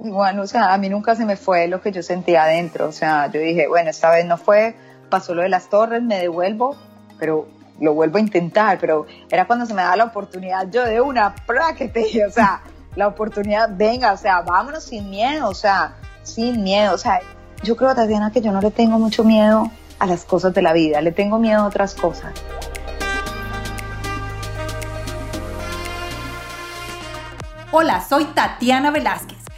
Bueno, o sea, a mí nunca se me fue lo que yo sentía adentro. O sea, yo dije, bueno, esta vez no fue, pasó lo de las torres, me devuelvo, pero lo vuelvo a intentar. Pero era cuando se me da la oportunidad, yo de una práctica, o sea, la oportunidad, venga, o sea, vámonos sin miedo, o sea, sin miedo. O sea, yo creo, Tatiana, que yo no le tengo mucho miedo a las cosas de la vida, le tengo miedo a otras cosas. Hola, soy Tatiana Velázquez.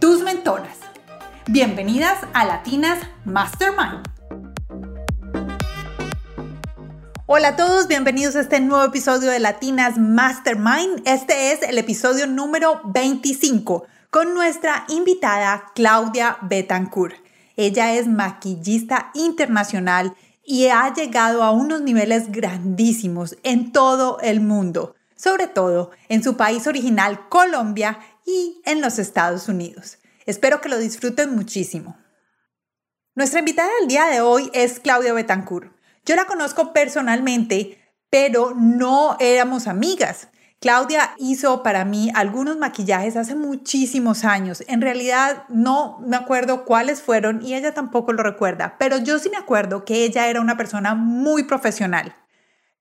tus mentoras. Bienvenidas a Latinas Mastermind. Hola a todos, bienvenidos a este nuevo episodio de Latinas Mastermind. Este es el episodio número 25 con nuestra invitada Claudia Betancourt. Ella es maquillista internacional y ha llegado a unos niveles grandísimos en todo el mundo, sobre todo en su país original Colombia y en los Estados Unidos. Espero que lo disfruten muchísimo. Nuestra invitada del día de hoy es Claudia Betancourt. Yo la conozco personalmente, pero no éramos amigas. Claudia hizo para mí algunos maquillajes hace muchísimos años. En realidad no me acuerdo cuáles fueron y ella tampoco lo recuerda, pero yo sí me acuerdo que ella era una persona muy profesional.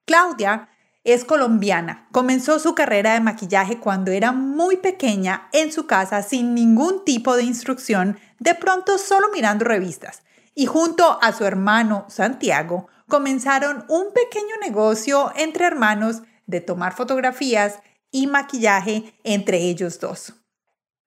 Claudia es colombiana. Comenzó su carrera de maquillaje cuando era muy pequeña en su casa sin ningún tipo de instrucción, de pronto solo mirando revistas. Y junto a su hermano Santiago comenzaron un pequeño negocio entre hermanos de tomar fotografías y maquillaje entre ellos dos.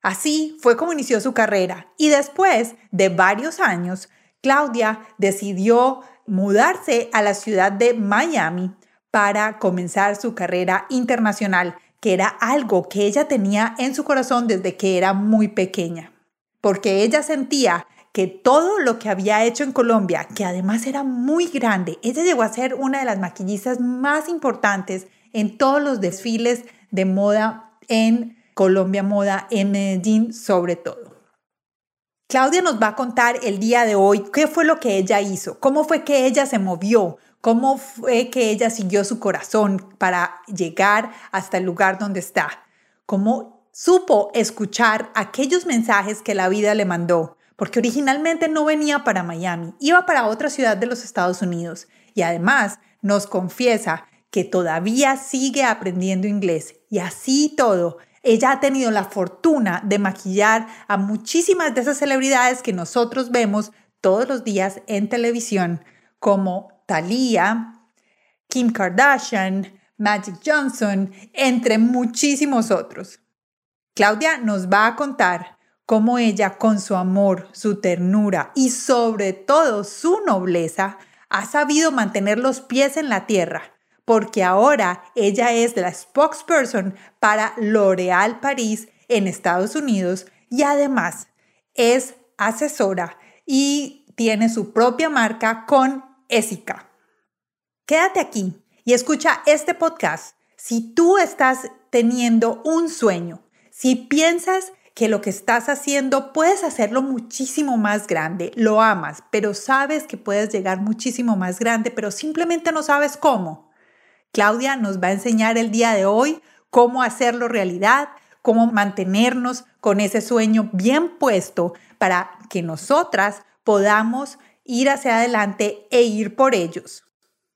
Así fue como inició su carrera y después de varios años, Claudia decidió mudarse a la ciudad de Miami para comenzar su carrera internacional, que era algo que ella tenía en su corazón desde que era muy pequeña, porque ella sentía que todo lo que había hecho en Colombia, que además era muy grande, ella llegó a ser una de las maquillistas más importantes en todos los desfiles de moda en Colombia Moda, en Medellín sobre todo. Claudia nos va a contar el día de hoy qué fue lo que ella hizo, cómo fue que ella se movió, cómo fue que ella siguió su corazón para llegar hasta el lugar donde está, cómo supo escuchar aquellos mensajes que la vida le mandó, porque originalmente no venía para Miami, iba para otra ciudad de los Estados Unidos. Y además nos confiesa que todavía sigue aprendiendo inglés. Y así todo. Ella ha tenido la fortuna de maquillar a muchísimas de esas celebridades que nosotros vemos todos los días en televisión, como Thalía, Kim Kardashian, Magic Johnson, entre muchísimos otros. Claudia nos va a contar cómo ella con su amor, su ternura y sobre todo su nobleza ha sabido mantener los pies en la tierra, porque ahora ella es la spokesperson para L'Oréal París en Estados Unidos y además es asesora y tiene su propia marca con Ésica. Quédate aquí y escucha este podcast si tú estás teniendo un sueño, si piensas que lo que estás haciendo puedes hacerlo muchísimo más grande, lo amas, pero sabes que puedes llegar muchísimo más grande, pero simplemente no sabes cómo. Claudia nos va a enseñar el día de hoy cómo hacerlo realidad, cómo mantenernos con ese sueño bien puesto para que nosotras podamos ir hacia adelante e ir por ellos.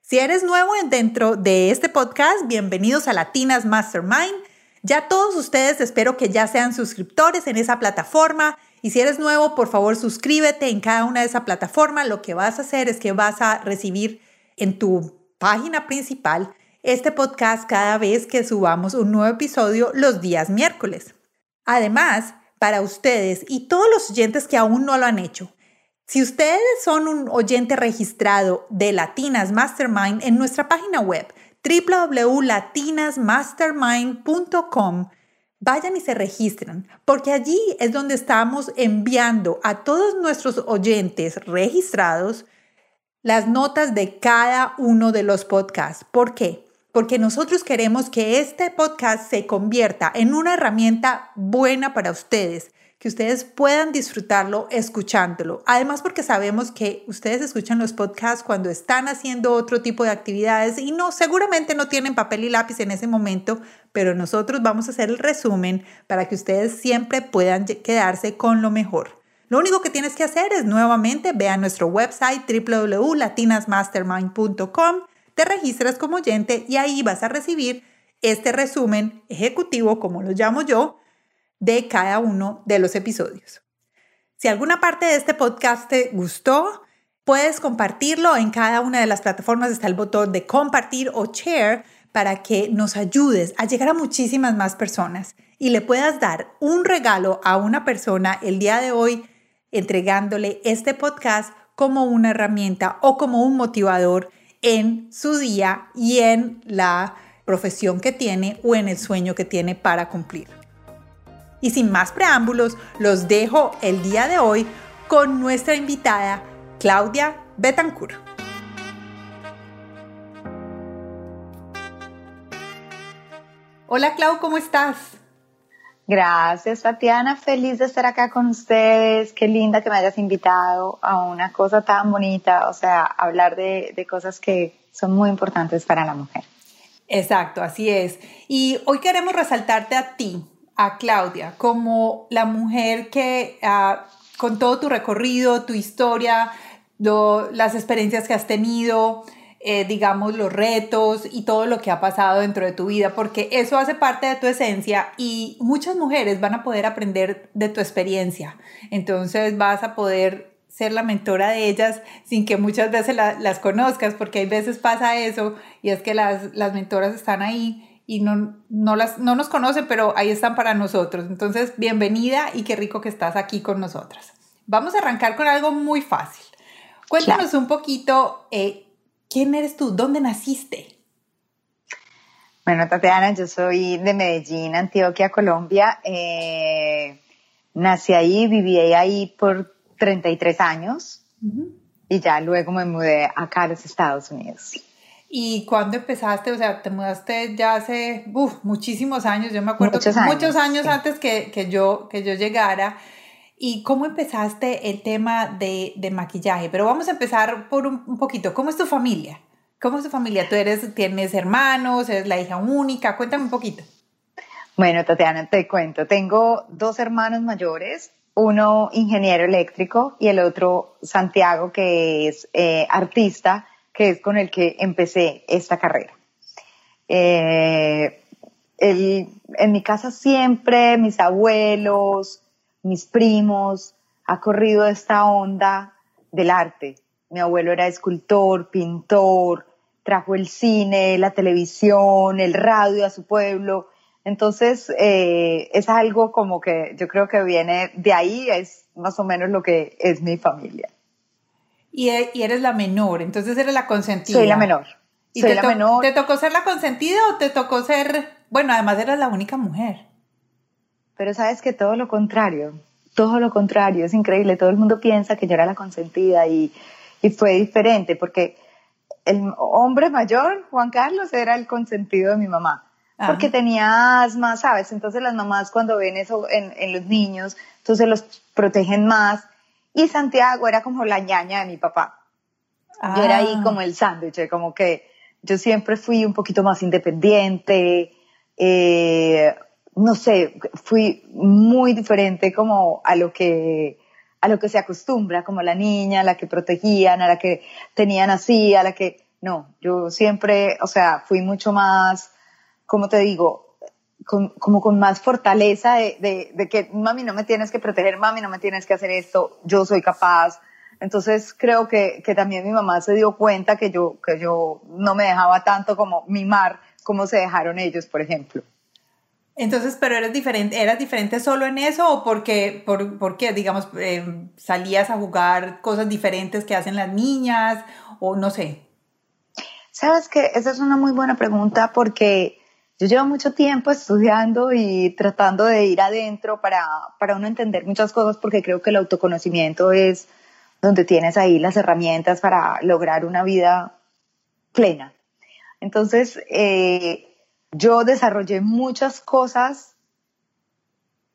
Si eres nuevo dentro de este podcast, bienvenidos a Latinas Mastermind. Ya todos ustedes espero que ya sean suscriptores en esa plataforma. Y si eres nuevo, por favor suscríbete en cada una de esas plataformas. Lo que vas a hacer es que vas a recibir en tu página principal este podcast cada vez que subamos un nuevo episodio los días miércoles. Además, para ustedes y todos los oyentes que aún no lo han hecho, si ustedes son un oyente registrado de Latinas Mastermind en nuestra página web www.latinasmastermind.com, vayan y se registren, porque allí es donde estamos enviando a todos nuestros oyentes registrados las notas de cada uno de los podcasts. ¿Por qué? Porque nosotros queremos que este podcast se convierta en una herramienta buena para ustedes, que ustedes puedan disfrutarlo escuchándolo. Además, porque sabemos que ustedes escuchan los podcasts cuando están haciendo otro tipo de actividades y no, seguramente no tienen papel y lápiz en ese momento, pero nosotros vamos a hacer el resumen para que ustedes siempre puedan quedarse con lo mejor. Lo único que tienes que hacer es nuevamente ve a nuestro website www.latinasmastermind.com, te registras como oyente y ahí vas a recibir este resumen ejecutivo, como lo llamo yo, de cada uno de los episodios. Si alguna parte de este podcast te gustó, puedes compartirlo en cada una de las plataformas. Está el botón de compartir o share para que nos ayudes a llegar a muchísimas más personas y le puedas dar un regalo a una persona el día de hoy entregándole este podcast como una herramienta o como un motivador en su día y en la profesión que tiene o en el sueño que tiene para cumplir. Y sin más preámbulos, los dejo el día de hoy con nuestra invitada Claudia Betancourt. Hola Clau, ¿cómo estás? Gracias Tatiana, feliz de estar acá con ustedes. Qué linda que me hayas invitado a una cosa tan bonita, o sea, hablar de, de cosas que son muy importantes para la mujer. Exacto, así es. Y hoy queremos resaltarte a ti, a Claudia como la mujer que ah, con todo tu recorrido, tu historia, las experiencias que has tenido, eh, digamos, los retos y todo lo que ha pasado dentro de tu vida, porque eso hace parte de tu esencia y muchas mujeres van a poder aprender de tu experiencia. Entonces vas a poder ser la mentora de ellas sin que muchas veces las conozcas, porque hay veces pasa eso y es que las, las mentoras están ahí y no, no, las, no nos conocen, pero ahí están para nosotros. Entonces, bienvenida y qué rico que estás aquí con nosotras. Vamos a arrancar con algo muy fácil. Cuéntanos un poquito, eh, ¿quién eres tú? ¿Dónde naciste? Bueno, Tatiana, yo soy de Medellín, Antioquia, Colombia. Eh, nací ahí, viví ahí por 33 años y ya luego me mudé acá a los Estados Unidos. ¿Y cuándo empezaste? O sea, te mudaste ya hace muchísimos años, yo me acuerdo, muchos años, muchos años antes que, que, yo, que yo llegara. ¿Y cómo empezaste el tema de, de maquillaje? Pero vamos a empezar por un, un, poquito. ¿Cómo es tu familia? ¿Cómo es tu familia? ¿Tú eres, tienes hermanos? ¿Eres la hija única? Cuéntame un poquito. Bueno, Tatiana, te cuento. Tengo dos hermanos mayores, uno ingeniero eléctrico y el otro Santiago, que es eh, artista que es con el que empecé esta carrera. Eh, en mi casa siempre, mis abuelos, mis primos, ha corrido esta onda del arte. Mi abuelo era escultor, pintor, trajo el cine, la televisión, el radio a su pueblo. Entonces, eh, es algo como que yo creo que viene de ahí, es más o menos lo que es mi familia. E, y, eres la menor, entonces eres la consentida. Soy la menor. ¿Y te, te tocó ser la consentida o te tocó ser, bueno, además eras la única mujer? Pero sabes que todo lo contrario, todo lo contrario, es increíble, todo el mundo piensa que yo era la consentida y, y fue diferente porque el hombre mayor, Juan Carlos, era el consentido de mi mamá porque tenía asma, ¿sabes? Entonces las mamás cuando ven eso en, en, los niños, entonces los protegen más y Santiago era como la ñaña de mi papá. Yo era ahí ah. como el sándwich, como que yo siempre fui un poquito más independiente, eh, no sé, fui muy diferente como a lo que a lo que se acostumbra, como la niña, a la que protegían, a la que tenían así, a la que no, yo siempre, o sea, fui mucho más, como te digo, como con más fortaleza de, de, que, mami, no me tienes que proteger, mami, no me tienes que hacer esto, yo soy capaz. Entonces creo que, que también mi mamá se dio cuenta que yo, que yo no me dejaba tanto como mimar como se dejaron ellos, por ejemplo. Entonces, pero eres diferente, ¿eras diferente solo en eso o porque, por, porque digamos, eh, salías a jugar cosas diferentes que hacen las niñas o no sé? Sabes que esa es una muy buena pregunta porque yo llevo mucho tiempo estudiando y tratando de ir adentro para, para uno entender muchas cosas porque creo que el autoconocimiento es donde tienes ahí las herramientas para lograr una vida plena. Entonces, eh, yo desarrollé muchas cosas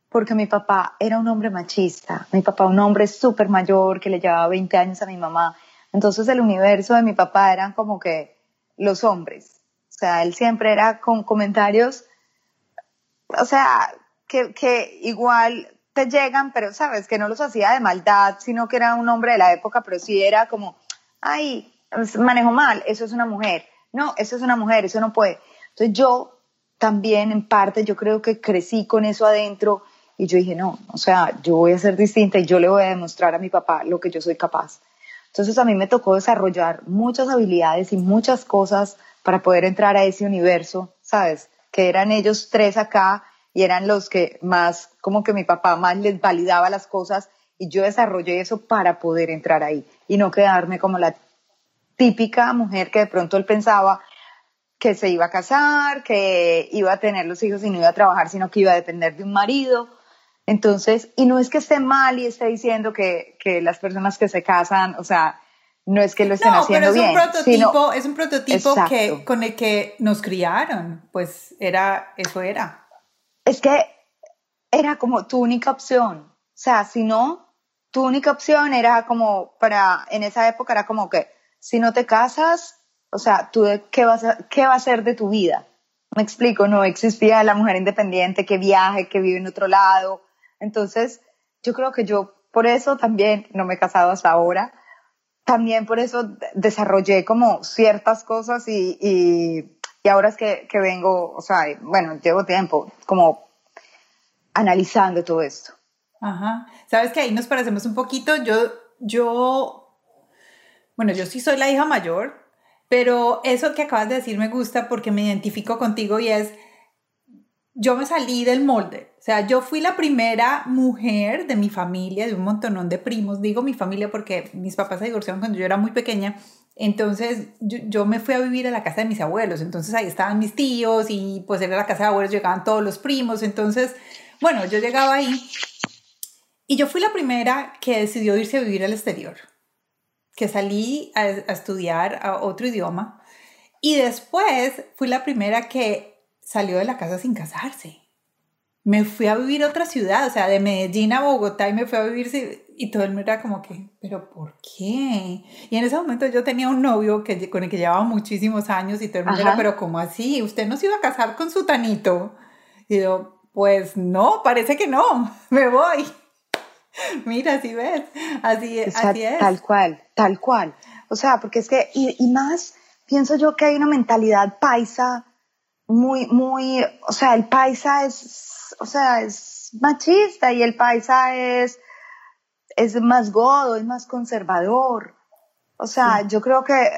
porque mi papá era un hombre machista, mi papá un hombre súper mayor que le llevaba 20 años a mi mamá. Entonces el universo de mi papá eran como que los hombres. O sea, él siempre era con comentarios, o sea, que, que igual te llegan, pero sabes, que no los hacía de maldad, sino que era un hombre de la época, pero sí era como, ay, manejo mal, eso es una mujer. No, eso es una mujer, eso no puede. Entonces yo también en parte yo creo que crecí con eso adentro y yo dije, no, o sea, yo voy a ser distinta y yo le voy a demostrar a mi papá lo que yo soy capaz. Entonces a mí me tocó desarrollar muchas habilidades y muchas cosas para poder entrar a ese universo, ¿sabes? Que eran ellos tres acá y eran los que más, como que mi papá más les validaba las cosas y yo desarrollé eso para poder entrar ahí y no quedarme como la típica mujer que de pronto él pensaba, que se iba a casar, que iba a tener los hijos y no iba a trabajar, sino que iba a depender de un marido. Entonces, y no es que esté mal y esté diciendo que, que las personas que se casan, o sea, no es que lo estén haciendo pero es un prototipo, es un prototipo que, con el que nos criaron, pues era, eso era. Es que era como tu única opción. O sea, si no, tu única opción era como para, en esa época era como que si no te casas, o sea, ¿tú qué, vas a, qué va a ser de tu vida? Me explico, no existía la mujer independiente que viaje, que vive en otro lado. Entonces, yo creo que yo por eso también no me he casado hasta ahora. También por eso desarrollé como ciertas cosas y, y, y ahora es que, que, vengo, o sea, bueno, llevo tiempo como analizando todo esto. Ajá. Sabes que ahí nos parecemos un poquito. Yo, yo, bueno, yo sí soy la hija mayor, pero eso que acabas de decir me gusta porque me identifico contigo y es, yo me salí del molde. Sea, yo fui la primera mujer de mi familia, de un montonón de primos. Digo mi familia porque mis papás se divorciaron cuando yo era muy pequeña. Entonces yo, me fui a vivir a la casa de mis abuelos. Entonces ahí estaban mis tíos y pues era la casa de abuelos, llegaban todos los primos. Entonces, bueno, yo llegaba ahí y yo fui la primera que decidió irse a vivir al exterior que salí a, estudiar a otro idioma y después fui la primera que salió de la casa sin casarse. Me fui a vivir a otra ciudad, o sea, de Medellín a Bogotá y me fui a vivir y todo el mundo era como que, pero ¿por qué? Y en ese momento yo tenía un novio que, con el que llevaba muchísimos años y todo el mundo era, pero ¿cómo así? ¿Usted no se iba a casar con su tanito? Y yo, pues no, parece que no, me voy. Mira, si ves, así, es, así es. Tal cual, tal cual. O sea, porque es que, y, y, más, pienso yo que hay una mentalidad paisa muy, muy, o sea, el paisa es, o sea, es machista y el paisa es, es más godo, es más conservador. O sea, yo creo que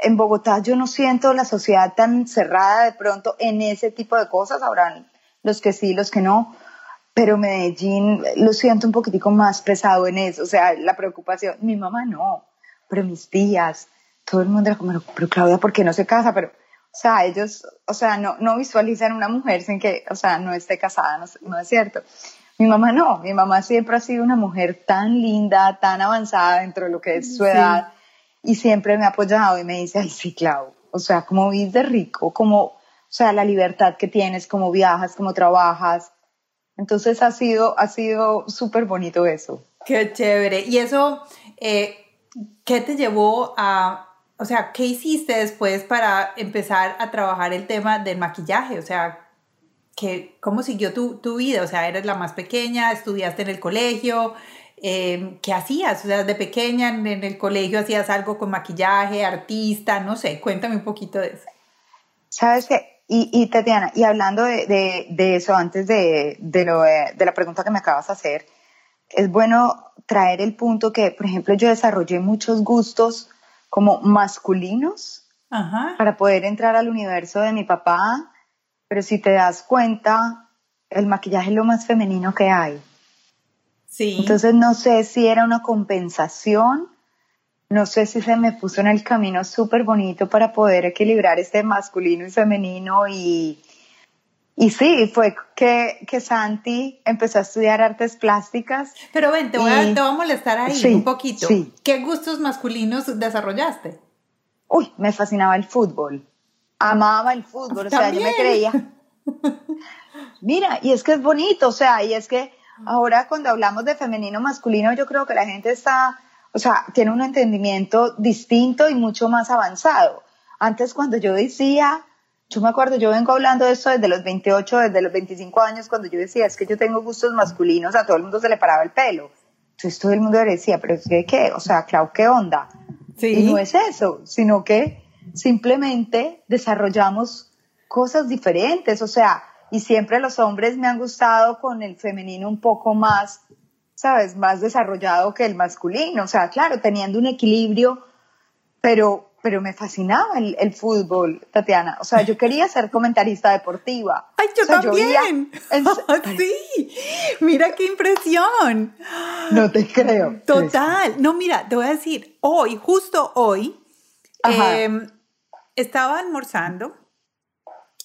en Bogotá yo no siento la sociedad tan cerrada de pronto en ese tipo de cosas, habrán los que sí, los que no, pero Medellín lo siento un poquitico más pesado en eso, o sea, la preocupación, mi mamá no, pero mis tías, todo el mundo era como, pero Claudia, ¿por qué no se casa? Pero, o sea, ellos, o sea, no, no visualizan una mujer sin que, o sea, no esté casada, no, no es cierto. Mi mamá no, mi mamá siempre ha sido una mujer tan linda, tan avanzada dentro de lo que es su edad y siempre me ha apoyado y me dice, ay, sí, Clau, o sea, como vives de rico, como, o sea, la libertad que tienes, cómo viajas, cómo trabajas, entonces ha sido, ha sido súper bonito eso. Qué chévere. Y eso, eh, ¿qué te llevó a, o sea, qué hiciste después para empezar a trabajar el tema del maquillaje? O sea, ¿qué, ¿cómo siguió tu, tu vida? O sea, eres la más pequeña, estudiaste en el colegio. Eh, ¿Qué hacías? O sea, de pequeña en, el colegio hacías algo con maquillaje, artista, no sé, cuéntame un poquito de eso. Sabes que y, y Tatiana, y hablando de, de, de eso, antes de, de, lo, de, la pregunta que me acabas de hacer, es bueno traer el punto que, por ejemplo, yo desarrollé muchos gustos como masculinos Ajá. para poder entrar al universo de mi papá, pero si te das cuenta, el maquillaje es lo más femenino que hay. Sí. Entonces no sé si era una compensación no sé si se me puso en el camino súper bonito para poder equilibrar este masculino y femenino y, y sí, fue que, que Santi empezó a estudiar artes plásticas. Pero ven, te voy, a, te voy a, molestar ahí un poquito. Sí. ¿Qué gustos masculinos desarrollaste? Uy, me fascinaba el fútbol. Amaba el fútbol, o sea, yo me creía. Mira, y es que es bonito, o sea, y es que ahora cuando hablamos de femenino masculino, yo creo que la gente está, o sea, tiene un entendimiento distinto y mucho más avanzado. Antes cuando yo decía, yo me acuerdo, yo vengo hablando de esto desde los 28, desde los 25 años, cuando yo decía, es que yo tengo gustos masculinos, a todo el mundo se le paraba el pelo. Entonces todo el mundo decía, pero es que, ¿qué? O sea, Clau, ¿qué onda? Sí. Y no es eso, sino que simplemente desarrollamos cosas diferentes, o sea, y siempre los hombres me han gustado con el femenino un poco más, ¿sabes? Más desarrollado que el masculino, o sea, claro, teniendo un equilibrio, pero pero me fascinaba el, fútbol, Tatiana. O sea, yo quería ser comentarista deportiva. ¡Ay, yo también! sí, mira qué impresión. No te creo. Total. No, mira, te voy a decir, hoy, justo hoy, em, estaba almorzando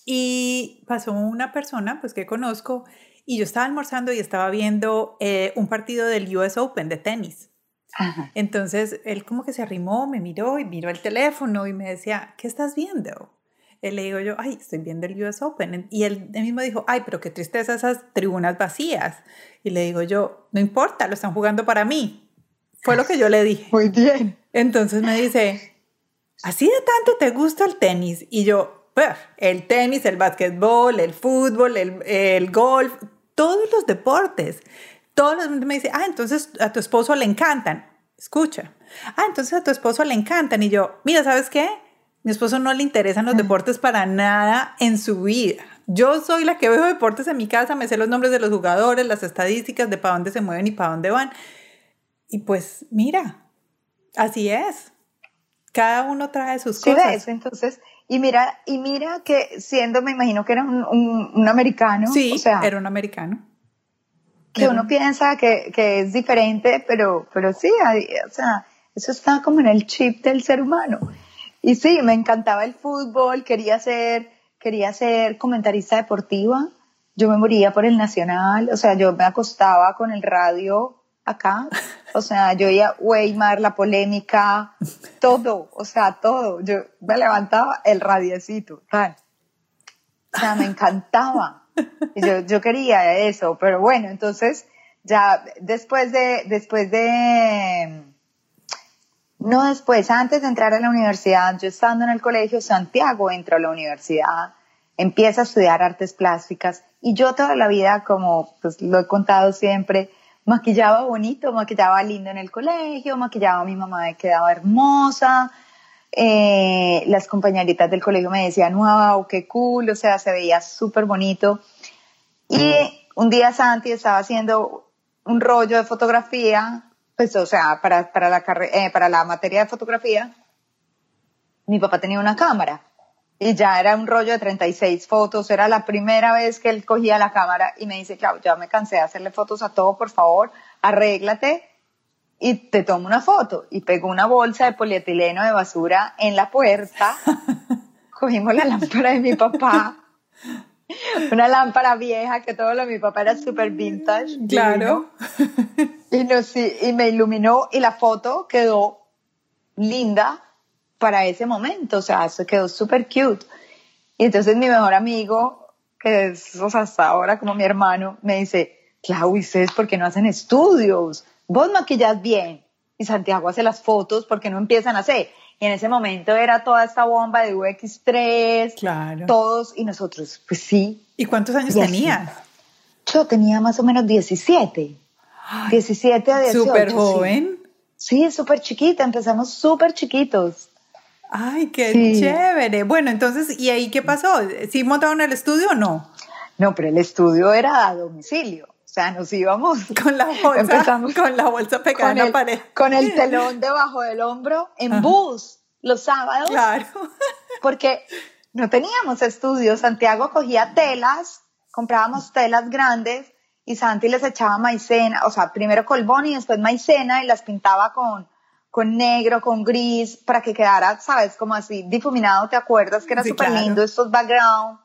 y pasó una persona, pues que conozco, y yo estaba almorzando y estaba viendo eh, un partido del US Open de tenis. Entonces él como que se arrimó, me miró y miró el teléfono y me decía, ¿qué estás viendo? Él le digo yo, ay, estoy viendo el US Open. Y él, mismo dijo, ay, pero qué tristeza esas tribunas vacías. Y le digo yo, no importa, lo están jugando para mí. Fue lo que yo le dije. Muy bien. Entonces me dice, ¿así de tanto te gusta el tenis? Y yo, el tenis, el básquetbol, el fútbol, el, el golf, todos los deportes todo el mundo me dice, ah, entonces a tu esposo le encantan. Escucha. Ah, entonces a tu esposo le encantan. Y yo, mira, ¿sabes qué? Mi esposo no le interesan los deportes para nada en su vida. Yo soy la que veo deportes en mi casa, me sé los nombres de los jugadores, las estadísticas de para dónde se mueven y para dónde van. Y pues mira, así es. Cada uno trae sus sí, cosas. Ves, entonces, y mira, y mira que siendo, me imagino que era un, un, americano. Sí, o sea, era un americano que uno piensa que, que, es diferente, pero, pero sí, o sea, eso está como en el chip del ser humano. Y sí, me encantaba el fútbol, quería ser, quería ser comentarista deportiva. Yo me moría por el Nacional, o sea, yo me acostaba con el radio acá, o sea, yo oía Weimar, la polémica, todo, o sea, todo. Yo me levantaba el radiecito, tal. O sea, me encantaba. Yo, yo quería eso, pero bueno, entonces ya después de, después de, no después, antes de entrar a la universidad, yo estando en el colegio, Santiago entra a la universidad, empieza a estudiar artes plásticas y yo toda la vida, como pues lo he contado siempre, maquillaba bonito, maquillaba lindo en el colegio, maquillaba a mi mamá, me quedaba hermosa, eh, las compañeritas del colegio me decían, wow, qué cool, o sea, se veía súper bonito. Y un día Santi estaba haciendo un rollo de fotografía, pues, o sea, para, para, la, eh, para la materia de fotografía, mi papá tenía una cámara y ya era un rollo de 36 fotos, era la primera vez que él cogía la cámara y me dice, claro, ya me cansé de hacerle fotos a todo, por favor, arréglate y te tomo una foto. Y pegó una bolsa de polietileno de basura en la puerta. Cogimos la lámpara de mi papá. Una lámpara vieja que todo lo de mi papá era súper vintage. Claro. Y, nos, y me iluminó y la foto quedó linda para ese momento. O sea, se quedó súper cute. Y entonces mi mejor amigo, que es o sea, hasta ahora como mi hermano, me dice, Clau, ¿y ustedes por qué no hacen estudios? Vos maquillas bien y Santiago hace las fotos porque no empiezan a hacer. Y en ese momento era toda esta bomba de UX3, claro. todos, y nosotros, pues sí. ¿Y cuántos años tenías? Yo tenía más o menos 17. 17 a 18. ¿Súper joven? Sí, súper chiquita, empezamos súper chiquitos. Ay, qué chévere. Bueno, entonces, ¿y ahí qué pasó? ¿Sí montaron el estudio o no? No, pero el estudio era a domicilio. Sea, nos íbamos. Con la bolsa, empezamos con la bolsa pegada en la pared. Con el telón debajo del hombro en bus los sábados. Claro. Porque no teníamos estudios. Santiago cogía telas, comprábamos telas grandes y Santi les echaba maicena, o sea, primero colbón y después maicena y las pintaba con, con negro, con gris, para que quedara, sabes, como así difuminado, ¿te acuerdas? Que era súper lindo estos background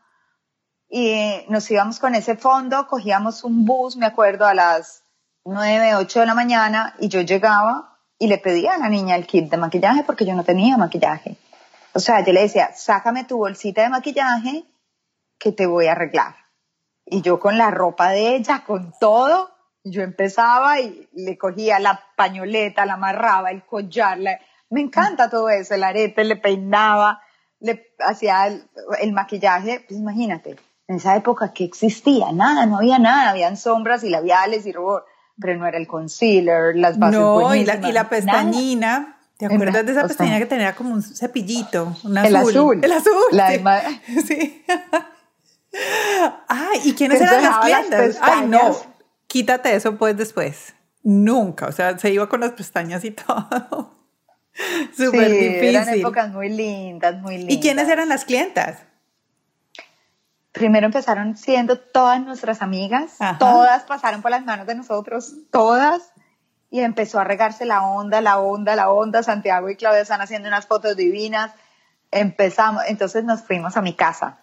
y nos íbamos con ese fondo, cogíamos un bus, me acuerdo, a las 9, 8 de la mañana y yo llegaba y le pedía a la niña el kit de maquillaje porque yo no tenía maquillaje. O sea, yo le decía, sácame tu bolsita de maquillaje que te voy a arreglar. Y yo con la ropa de ella, con todo, yo empezaba y le cogía la pañoleta, la amarraba, el collar, me encanta todo eso, el arete, le peinaba, le hacía el, maquillaje, pues imagínate, en esa época que existía, nada, no había nada, habían sombras y labiales y rubor, pero no era el concealer, las bases No, y la, y la pestañina. ¿Te acuerdas de esa pestañina que tenía como un cepillito? Un azul. El azul. El azul. La sí. sí. Ay, ¿y quiénes eran las clientas? Ay, no. Quítate eso pues después. Nunca. O sea, se iba con las pestañas y todo. Súper sí, difícil. Eran épocas muy lindas, muy lindas. ¿Y quiénes eran las clientas? Primero empezaron siendo todas nuestras amigas, todas pasaron por las manos de nosotros, todas, y empezó a regarse la onda, la onda, la onda. Santiago y Claudia están haciendo unas fotos divinas. Empezamos, entonces nos fuimos a mi casa.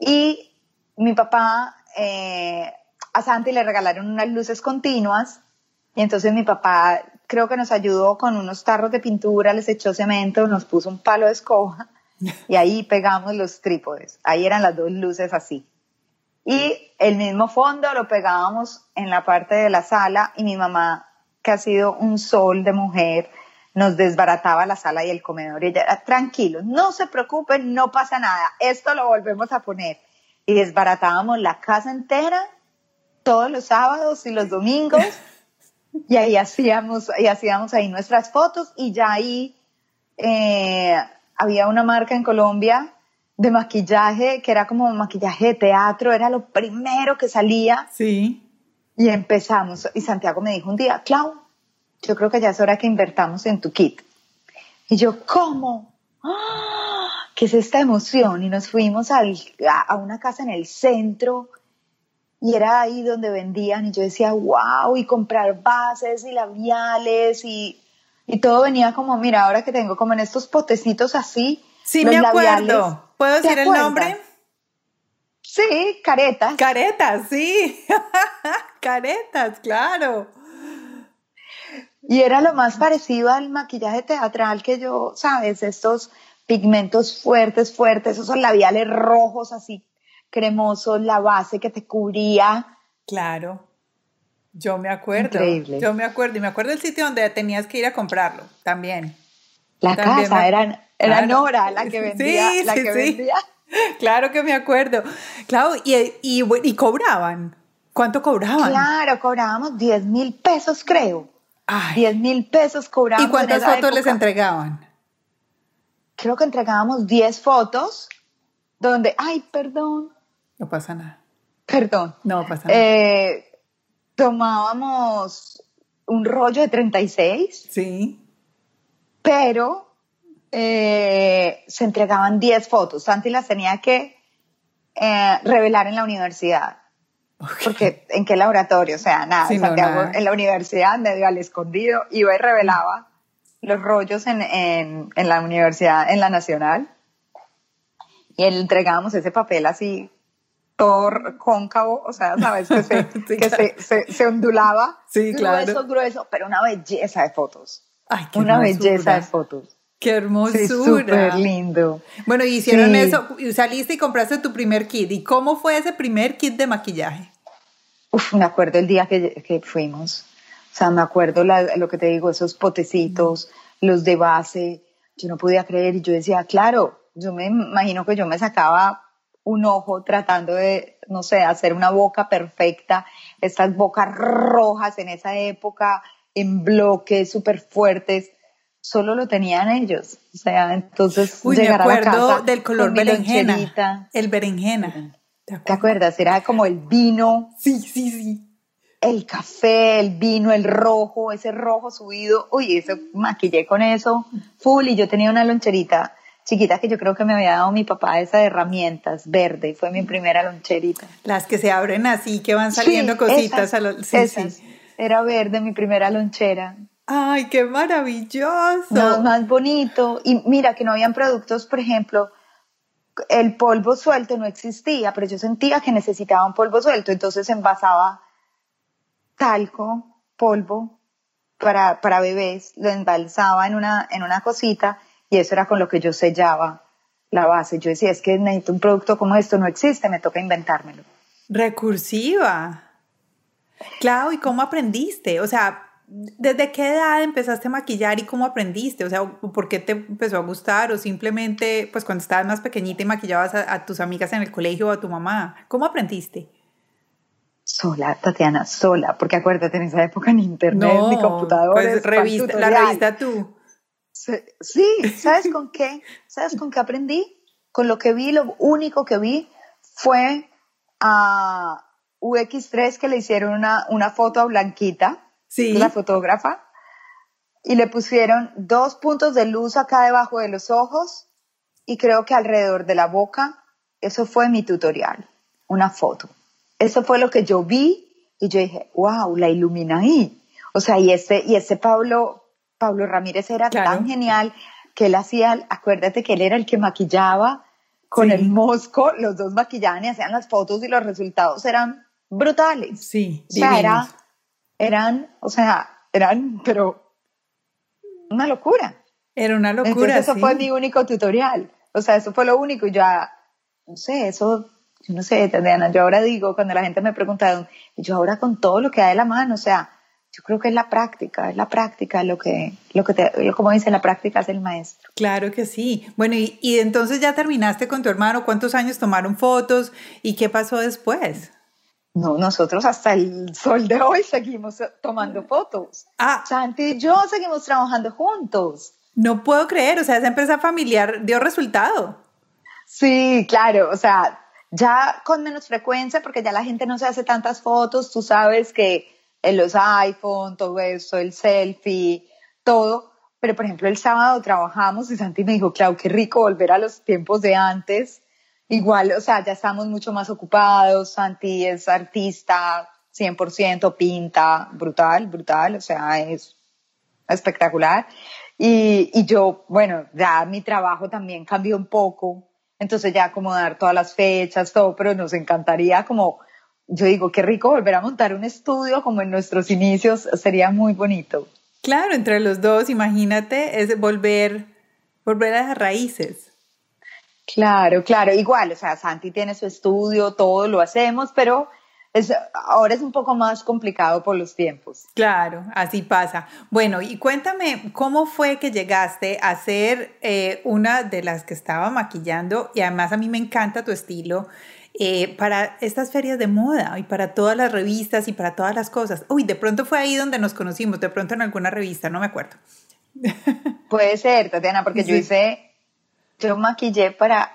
Y mi papá, eh, a Santi le regalaron unas luces continuas, y entonces mi papá creo que nos ayudó con unos tarros de pintura, les echó cemento, nos puso un palo de escoba y ahí pegamos los trípodes. Ahí eran las dos luces así. Y el mismo fondo lo pegábamos en la parte de la sala y mi mamá, que ha sido un sol de mujer, nos desbarataba la sala y el comedor y ella era tranquilo, no se preocupen, no pasa nada, esto lo volvemos a poner. Y desbaratábamos la casa entera todos los sábados y los domingos y ahí hacíamos, y hacíamos ahí nuestras fotos y ya ahí eh, había una marca en Colombia de maquillaje que era como maquillaje de teatro, era lo primero que salía. Sí. Y empezamos. Y Santiago me dijo un día, Clau, yo creo que ya es hora que invertamos en tu kit. Y yo, ¿cómo? ¡Ah! ¿Qué es esta emoción? Y nos fuimos a, a una casa en el centro y era ahí donde vendían y yo decía, wow, y comprar bases y labiales y, y todo venía como, mira, ahora que tengo como en estos potecitos así. Sí, me acuerdo. ¿Puedo decir el nombre? Sí, caretas. Caretas, sí. caretas, claro. Y era lo más parecido al maquillaje teatral que yo, sabes, estos pigmentos fuertes, fuertes, esos labiales rojos así cremoso, la base que te cubría. Claro. Yo me acuerdo. Increíble. Yo me acuerdo. Y me acuerdo del sitio donde tenías que ir a comprarlo también. La casa, era, era Nora la que vendía. Sí, la que vendía. Claro que me acuerdo. Claro, y, y, cobraban. ¿Cuánto cobraban? Claro, cobrábamos 10 mil pesos, creo. Ay. 10 mil pesos cobraban. ¿Y cuántas fotos les entregaban? Creo que entregábamos 10 fotos, donde, ay, perdón, no pasa nada. Perdón. No pasa nada. Eh, tomábamos un rollo de 36. Sí. Pero eh, se entregaban 10 fotos. Santi las tenía que eh, revelar en la universidad. Porque en qué laboratorio, o sea, nada, Santiago en la universidad, medio al escondido, iba y revelaba los rollos en, en, en la universidad, en la nacional. Y entregábamos ese papel así todo cóncavo, o sea, sabes que se, que se, se, ondulaba. Sí, claro. Grueso, grueso, pero una belleza de fotos. Ay, qué una belleza de fotos. Qué hermosura. Sí, súper lindo. Bueno, hicieron eso, y saliste y compraste tu primer kit. ¿Y cómo fue ese primer kit de maquillaje? Uf, me acuerdo el día que, que fuimos. O sea, me acuerdo lo que te digo, esos potecitos, los de base. Yo no podía creer y yo decía, claro, yo me imagino que yo me sacaba un ojo tratando de, no sé, hacer una boca perfecta, estas bocas rojas en esa época, en bloques súper fuertes, solo lo tenían ellos. O sea, entonces Uy, me acuerdo del color berenjena, el berenjena. ¿Te acuerdas? Era como el vino. Sí, sí, sí. El café, el vino, el rojo, ese rojo subido. Uy, eso maquillé con eso, full, y yo tenía una loncherita chiquita que yo creo que me había dado mi papá esa de herramientas verde, fue mi primera loncherita. Las que se abren así, que van saliendo cositas a los... Sí, sí. Era verde mi primera lonchera. ¡Ay, qué maravilloso! No, más bonito. Y mira que no habían productos, por ejemplo, el polvo suelto no existía, pero yo sentía que necesitaba un polvo suelto, entonces envasaba talco, polvo para, para bebés, lo embalsaba en una, en una cosita y eso era con lo que yo sellaba la base. Yo decía, es que necesito un producto como esto, no existe, me toca inventármelo. Recursiva. Claro, ¿y cómo aprendiste? O sea, ¿desde qué edad empezaste a maquillar y cómo aprendiste? O sea, ¿por qué te empezó a gustar? O simplemente, pues cuando estabas más pequeñita y maquillabas a, tus amigas en el colegio o a tu mamá. ¿Cómo aprendiste? Sola, Tatiana, sola, porque acuérdate, en esa época ni internet, ni computadores. Pues revista, la revista tú. Sí, ¿sabes con qué? ¿Sabes con qué aprendí? Con lo que vi, lo único que vi fue a UX3 que le hicieron una, una foto a Blanquita, la fotógrafa, y le pusieron dos puntos de luz acá debajo de los ojos y creo que alrededor de la boca. Eso fue mi tutorial, una foto. Eso fue lo que yo vi y yo dije, wow, la ilumina ahí. O sea, y ese, y ese Pablo, Pablo Ramírez era tan genial que él hacía, acuérdate que él era el que maquillaba con el mosco, los dos maquillaban y hacían las fotos y los resultados eran brutales. Sí, o sea, eran, o sea, eran, pero una locura. Era una locura. eso fue mi único tutorial. O sea, eso fue lo único y ya, no sé, eso, yo no sé, Tatiana, yo ahora digo, cuando la gente me pregunta, yo ahora con todo lo que da de la mano, o sea, yo creo que es la práctica, es la práctica lo que, lo que te, como dice, la práctica es el maestro. Claro que sí. Bueno, y, y entonces ya terminaste con tu hermano, ¿cuántos años tomaron fotos y qué pasó después? No, nosotros hasta el sol de hoy seguimos tomando fotos. Ah. Santi y yo seguimos trabajando juntos. No puedo creer, o sea, esa empresa familiar dio resultado. Sí, claro, o sea, ya con menos frecuencia porque ya la gente no se hace tantas fotos, tú sabes que en los iPhone, todo eso, el selfie, todo. Pero, por ejemplo, el sábado trabajamos y Santi me dijo, Clau, qué rico volver a los tiempos de antes. Igual, o sea, ya estamos mucho más ocupados. Santi es artista 100%, pinta, brutal, brutal, o sea, es espectacular. Y, y yo, bueno, ya mi trabajo también cambió un poco. Entonces ya acomodar todas las fechas, todo, pero nos encantaría como yo digo, qué rico volver a montar un estudio como en nuestros inicios, sería muy bonito. Claro, entre los dos, imagínate, es volver, volver a las raíces. Claro, claro, igual, o sea, Santi tiene su estudio, todo lo hacemos, pero es, ahora es un poco más complicado por los tiempos. Claro, así pasa. Bueno, y cuéntame, ¿cómo fue que llegaste a ser eh, una de las que estaba maquillando? Y además a mí me encanta tu estilo. Eh, para estas ferias de moda y para todas las revistas y para todas las cosas. Uy, de pronto fue ahí donde nos conocimos, de pronto en alguna revista, no me acuerdo. Puede ser, Tatiana, porque yo hice, yo maquillé para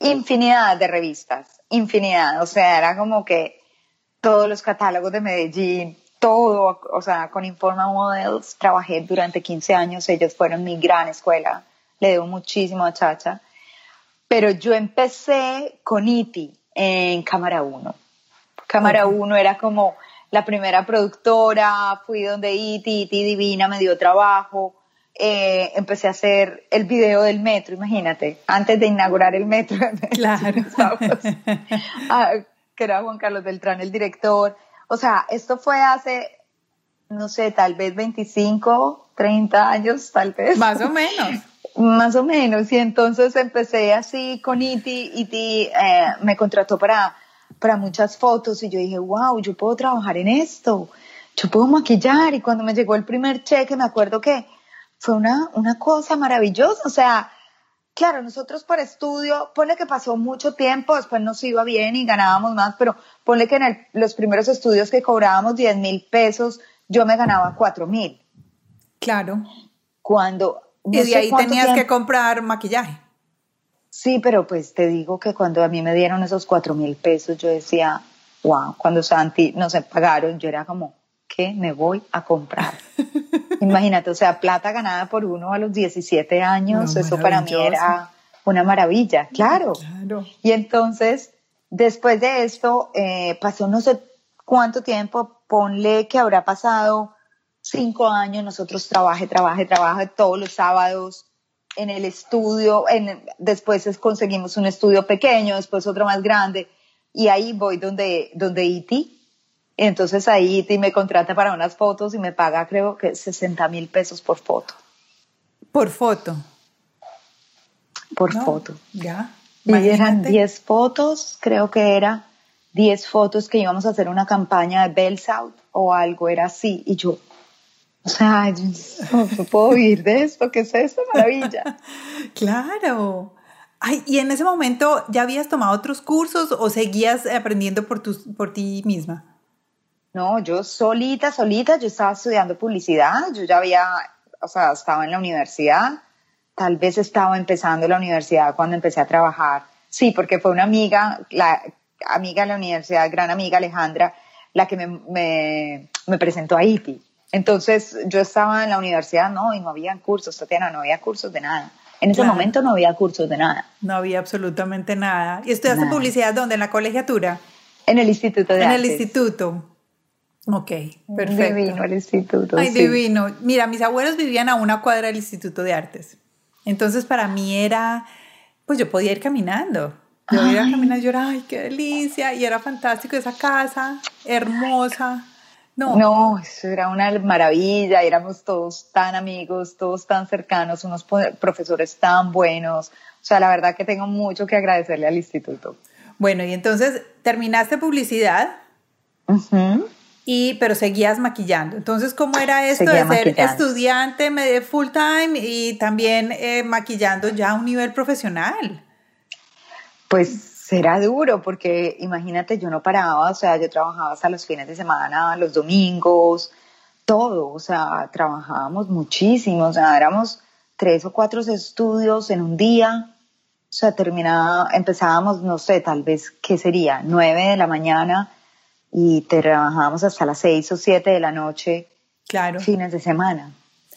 infinidad de revistas, infinidad, o sea, era como que todos los catálogos de Medellín, todo, o sea, con Informa Models trabajé durante 15 años, ellos fueron mi gran escuela, le debo muchísimo a Chacha, pero yo empecé con Iti, en Cámara 1. Cámara 1 era como la primera productora, fui donde Iti, Iti Divina me dio trabajo, eh, empecé a hacer el video del metro, imagínate, antes de inaugurar el metro. Claro. Ah, que era Juan Carlos Beltrán, el director. O sea, esto fue hace, no sé, tal vez 25, 30 años, tal vez. Más o menos. Más o menos, y entonces empecé así con Iti, Iti eh, me contrató para, para muchas fotos y yo dije, wow, yo puedo trabajar en esto, yo puedo maquillar y cuando me llegó el primer cheque me acuerdo que fue una, una cosa maravillosa, o sea, claro, nosotros por estudio, ponle que pasó mucho tiempo, después nos iba bien y ganábamos más, pero ponle que en los primeros estudios que cobrábamos 10 mil pesos, yo me ganaba 4 mil. Claro. Cuando y de ahí tenías que comprar maquillaje. Sí, pero pues te digo que cuando a mí me dieron esos cuatro mil pesos, yo decía, wow, cuando Santi nos pagaron, yo era como, ¿qué me voy a comprar? Imagínate, o sea, plata ganada por uno a los 17 años, eso para mí era una maravilla, claro. Y entonces, después de esto, eh, pasó no sé cuánto tiempo, ponle que habrá pasado cinco años nosotros trabaje, trabaje, trabaje todos los sábados, en el estudio, en, después conseguimos un estudio pequeño, después otro más grande, y ahí voy donde, donde Iti. Entonces ahí Iti me contrata para unas fotos y me paga creo que 60 mil pesos por foto. Por foto. Por foto. Ya. Y eran 10 fotos, creo que era 10 fotos que íbamos a hacer una campaña de Bell South o algo, era así. Y yo, o sea, no, puedo vivir de esto, ¿qué es esta maravilla? claro. Ay, ¿y en ese momento ya habías tomado otros cursos o seguías aprendiendo por, por ti misma? No, yo solita, solita, yo estaba estudiando publicidad, yo ya había, o sea, estaba en la universidad, tal vez estaba empezando la universidad cuando empecé a trabajar. Sí, porque fue una amiga, la amiga de la universidad, gran amiga Alejandra, la que me, me, me presentó a ITI. Entonces yo estaba en la universidad, no, y no había cursos, Tatiana, no había cursos de nada. En ese momento no había cursos de nada. No había absolutamente nada. ¿Y estudiaste publicidad dónde? ¿En la colegiatura? En el Instituto de En el instituto. Ok, perfecto. Divino el instituto. Ay, divino. Mira, mis abuelos vivían a una cuadra del Instituto de Artes. Entonces para mí era, pues yo podía ir caminando. Yo iba caminando y yo era, ay, qué delicia. Y era fantástico esa casa, hermosa. No. no, eso era una maravilla, éramos todos tan amigos, todos tan cercanos, unos profesores tan buenos. O sea, la verdad que tengo mucho que agradecerle al instituto. Bueno, y entonces terminaste publicidad, y, pero seguías maquillando. Entonces, ¿cómo era esto de ser estudiante full time y también eh, maquillando ya a un nivel profesional? Pues era duro porque imagínate, yo no paraba, o sea, yo trabajaba hasta los fines de semana, los domingos, todo, o sea, trabajábamos muchísimo, o sea, éramos tres o cuatro estudios en un día, o sea, terminaba, empezábamos, no sé, tal vez, ¿qué sería? Nueve de la mañana y trabajábamos hasta las seis o siete de la noche, claro. fines de semana.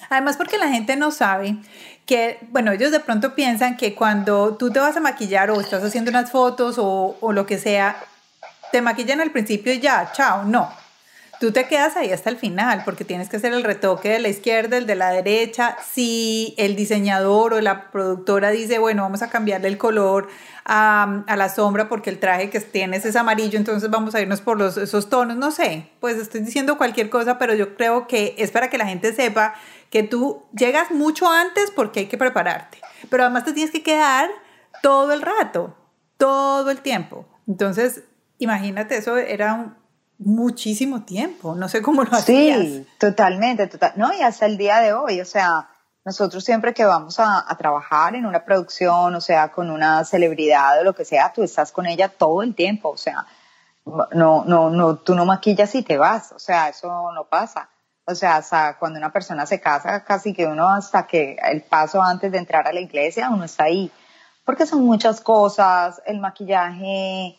Además porque la gente no sabe que, bueno, ellos de pronto piensan que cuando tú te vas a maquillar o estás haciendo unas fotos o, lo que sea, te maquillan al principio y ya, chao, no. Tú te quedas ahí hasta el final porque tienes que hacer el retoque de la izquierda, el de la derecha. Si el diseñador o la productora dice, bueno, vamos a cambiarle el color a, a, la sombra porque el traje que tienes es amarillo, entonces vamos a irnos por los, esos tonos, no sé, pues estoy diciendo cualquier cosa, pero yo creo que es para que la gente sepa que tú llegas mucho antes porque hay que prepararte, pero además te tienes que quedar todo el rato, todo el tiempo. Entonces, imagínate, eso era muchísimo tiempo, no sé cómo lo hacías. Sí, totalmente, total. No, y hasta el día de hoy, o sea, nosotros siempre que vamos a, a, trabajar en una producción, o sea, con una celebridad o lo que sea, tú estás con ella todo el tiempo, o sea, no, no, no, tú no maquillas y te vas, o sea, eso no pasa. O sea, hasta cuando una persona se casa, casi que uno hasta que el paso antes de entrar a la iglesia, uno está ahí. Porque son muchas cosas, el maquillaje,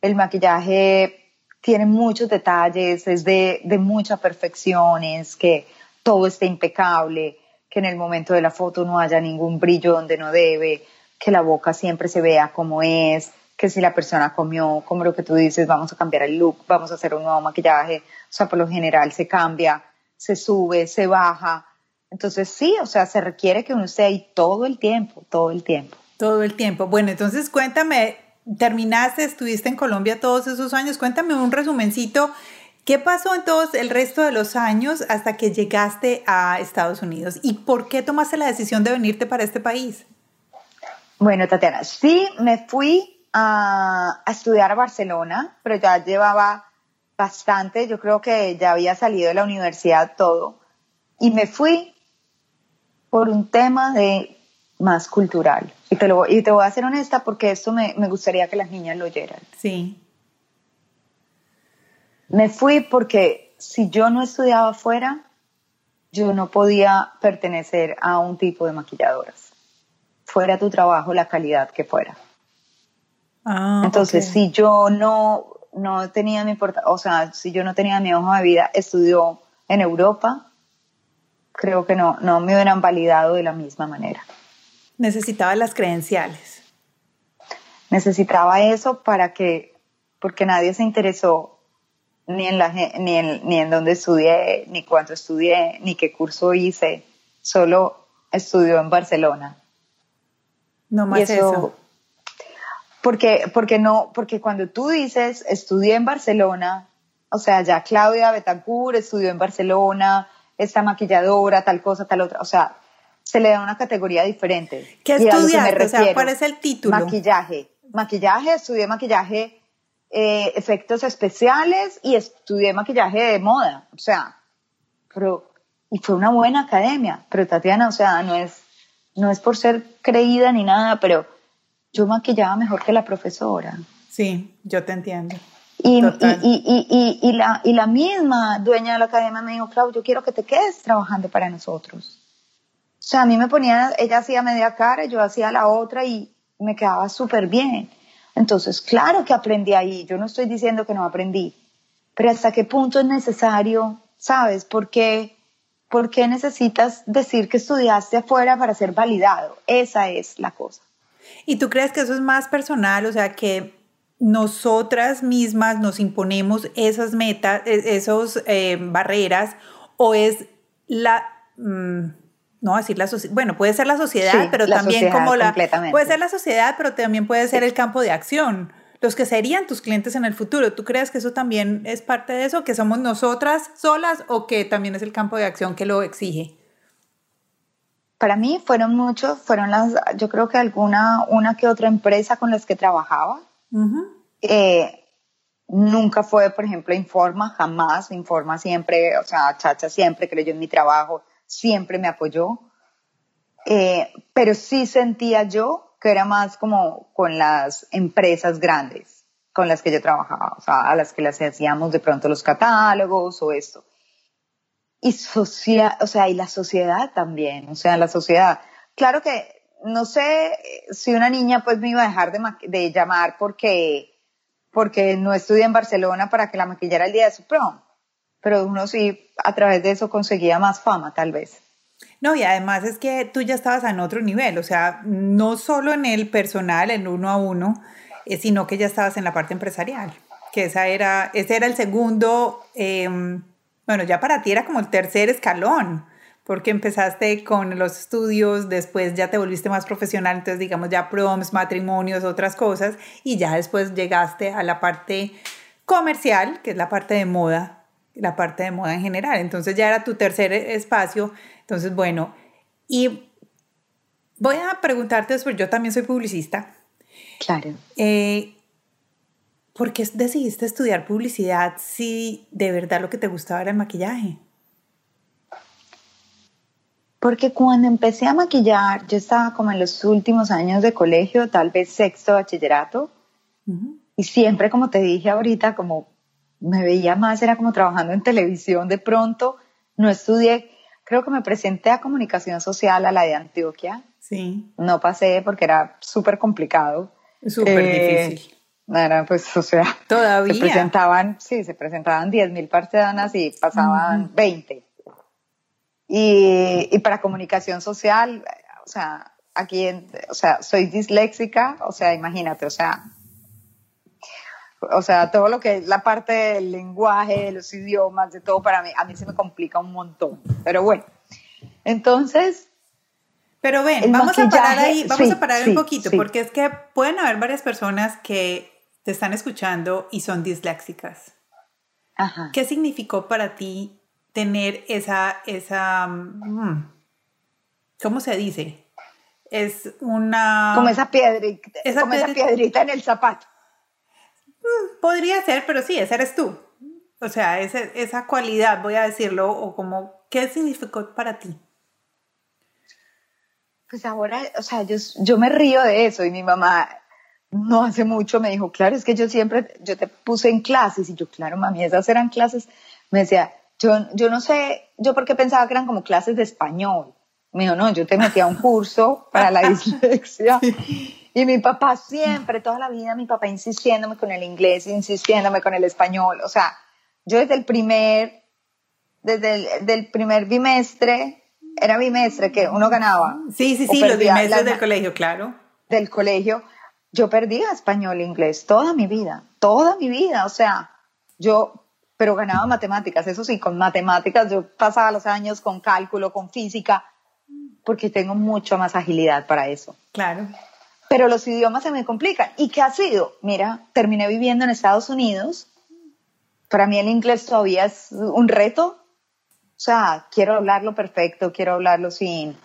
el maquillaje tiene muchos detalles, es de, de mucha perfección, es que todo esté impecable, que en el momento de la foto no haya ningún brillo donde no debe, que la boca siempre se vea como es, que si la persona comió, como lo que tú dices, vamos a cambiar el look, vamos a hacer un nuevo maquillaje, o sea, por lo general se cambia, se sube, se baja. Entonces sí, o sea, se requiere que uno esté ahí todo el tiempo, todo el tiempo. Todo el tiempo. Bueno, entonces cuéntame, terminaste, estuviste en Colombia todos esos años, cuéntame un resumencito. ¿Qué pasó en todos el resto de los años hasta que llegaste a Estados Unidos? ¿Y por qué tomaste la decisión de venirte para este país? Bueno, Tatiana, sí me fui a, estudiar a Barcelona, pero ya llevaba bastante, yo creo que ya había salido de la universidad todo, y me fui por un tema de más cultural. Y te, lo, y te voy a ser honesta porque esto me, me gustaría que las niñas lo oyeran. Sí. Me fui porque si yo no estudiaba afuera, yo no podía pertenecer a un tipo de maquilladoras. Fuera tu trabajo, la calidad que fuera. Ah, Entonces, si yo no, no tenía mi o sea, si yo no tenía mi hoja de vida, estudió en Europa, creo que no, no me hubieran validado de la misma manera. Necesitaba las credenciales. Necesitaba eso para que, porque nadie se interesó ni en, la, ni ni en dónde estudié, ni cuánto estudié, ni qué curso hice. Solo estudió en Barcelona. No más eso, Porque, porque no, porque cuando tú dices estudié en Barcelona, o sea, ya Claudia Betancourt estudió en Barcelona, esta maquilladora, tal cosa, tal otra, o sea, se le da una categoría diferente. ¿Qué estudiaste? o sea, ¿cuál es el título? Maquillaje. Maquillaje, estudié maquillaje, eh, efectos especiales y estudié maquillaje de moda. O sea, pero, y fue una buena academia, pero Tatiana, o sea, no es, no es por ser creída ni nada, pero yo maquillaba mejor que la profesora. Sí, yo te entiendo. Y, y, y, y, la, y la misma dueña de la academia me dijo, Claudio, yo quiero que te quedes trabajando para nosotros. O sea, a mí me ponía, ella hacía media cara, yo hacía la otra y me quedaba súper bien. Entonces, claro que aprendí ahí, yo no estoy diciendo que no aprendí, pero hasta qué punto es necesario, ¿sabes? ¿Por qué, ¿Por qué necesitas decir que estudiaste afuera para ser validado? Esa es la cosa. ¿Y tú crees que eso es más personal? O sea, que nosotras mismas nos imponemos esas metas, e, esas eh, barreras, o es la... Mm, no decir la sociedad, bueno, puede ser la sociedad, pero también como la... Puede ser la sociedad, pero también puede ser el campo de acción, los que serían tus clientes en el futuro. ¿Tú crees que eso también es parte de eso, que somos nosotras solas o que también es el campo de acción que lo exige? Para mí fueron muchos, fueron las, yo creo que alguna, una que otra empresa con las que trabajaba. Eh, nunca fue, por ejemplo, Informa, jamás. Informa siempre, o sea, Chacha siempre creyó en mi trabajo siempre me apoyó, eh, pero sí sentía yo que era más como con las empresas grandes con las que yo trabajaba, o sea, a las que les hacíamos de pronto los catálogos o esto. Y social, o sea, y la sociedad también, o sea, la sociedad. Claro que no sé si una niña pues me iba a dejar de, de llamar porque, porque no estudié en Barcelona para que la maquillara el día de su prom pero uno sí a través de eso conseguía más fama tal vez. No, y además es que tú ya estabas en otro nivel, o sea, no solo en el personal, en uno a uno, eh, sino que ya estabas en la parte empresarial, que esa era, ese era el segundo, em, bueno, ya para ti era como el tercer escalón, porque empezaste con los estudios, después ya te volviste más profesional, entonces digamos ya proms, matrimonios, otras cosas, y ya después llegaste a la parte comercial, que es la parte de moda, la parte de moda en general. Entonces ya era tu tercer espacio. Entonces, bueno, y voy a preguntarte después, yo también soy publicista. Claro. Eh, ¿Por qué decidiste estudiar publicidad si de verdad lo que te gustaba era el maquillaje? Porque cuando empecé a maquillar, yo estaba como en los últimos años de colegio, tal vez sexto bachillerato, y siempre, como te dije ahorita, como me veía más, era como trabajando en televisión de pronto, no estudié, creo que me presenté a comunicación social a la de Antioquia. Sí. No pasé porque era súper complicado. Súper eh, difícil. Era pues, o sea, todavía. Se presentaban, sí, se presentaban 10.000 personas y pasaban 20. Y, y, para comunicación social, o sea, aquí, o sea, soy disléxica, o sea, imagínate, o sea, o sea, todo lo que es la parte del lenguaje, de los idiomas, de todo para mí, a mí se me complica un montón. Pero bueno, entonces... Pero ven, vamos a parar ahí, vamos a parar un poquito, porque es que pueden haber varias personas que te están escuchando y son disléxicas. Ajá. ¿Qué significó para ti tener esa, esa, mm, ¿cómo se dice? Es una... Como esa piedrita, como esa piedrita en el zapato. Mm, podría ser, pero sí, ese eres tú. O sea, esa, esa cualidad, voy a decirlo, o como, ¿qué significó para ti? Pues ahora, o sea, yo, yo me río de eso y mi mamá no hace mucho me dijo, claro, es que yo siempre, yo te puse en clases y yo, claro, mami, esas eran clases. Me decía, yo, yo no sé, yo porque pensaba que eran como clases de español. Me dijo, no, yo te metí a un curso para la dislexia. Y mi papá siempre, toda la vida, mi papá insistiéndome con el inglés, insistiéndome con el español. O sea, yo desde el primer, desde el del primer bimestre, era bimestre que uno ganaba. Sí, sí, sí, los bimestres del colegio, claro. Del colegio, yo perdía español e inglés toda mi vida, toda mi vida. O sea, yo, pero ganaba matemáticas, eso sí, con matemáticas yo pasaba los años con cálculo, con física, porque tengo mucha más agilidad para eso. Claro. Pero los idiomas se me complican. ¿Y qué ha sido? Mira, terminé viviendo en Estados Unidos. Para mí el inglés todavía es un reto. O sea, quiero hablarlo perfecto, quiero hablarlo sin, o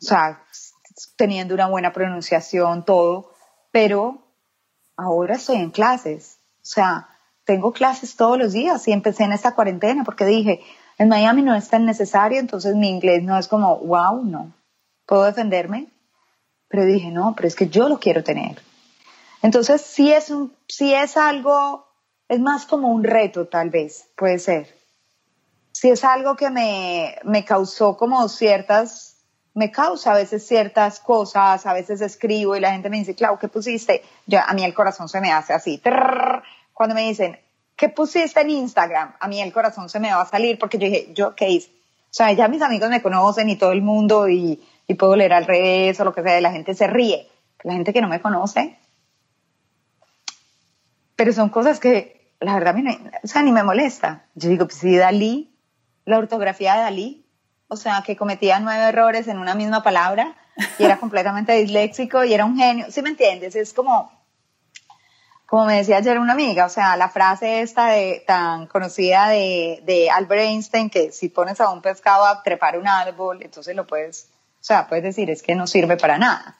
sea, teniendo una buena pronunciación, todo. Pero ahora estoy en clases. O sea, tengo clases todos los días y empecé en esta cuarentena porque dije, en Miami no es tan necesario, entonces mi inglés no es como, wow, no, puedo defenderme. Pero dije, no, pero es que yo lo quiero tener. Entonces, si es, un, si es algo, es más como un reto tal vez, puede ser. Si es algo que me, me causó como ciertas, me causa a veces ciertas cosas, a veces escribo y la gente me dice, Clau, ¿qué pusiste? Yo, a mí el corazón se me hace así. cuando me dicen, ¿qué pusiste en Instagram? A mí el corazón se me va a salir porque yo dije, ¿yo qué hice? O sea, ya mis amigos me conocen y todo el mundo y, puedo leer al revés o lo que sea, la gente se ríe. La gente que no me conoce. Pero son cosas que, la verdad, o sea, ni me molesta. Yo digo, pues Dalí, la ortografía de Dalí, o sea, que cometía nueve errores en una misma palabra y era completamente disléxico y era un genio. ¿Sí me entiendes? Es como, como me decía ayer una amiga, o sea, la frase esta de, tan conocida de, de Albert Einstein, que si pones a un pescado a trepar un árbol, entonces lo puedes, o sea, puedes decir, es que no sirve para nada.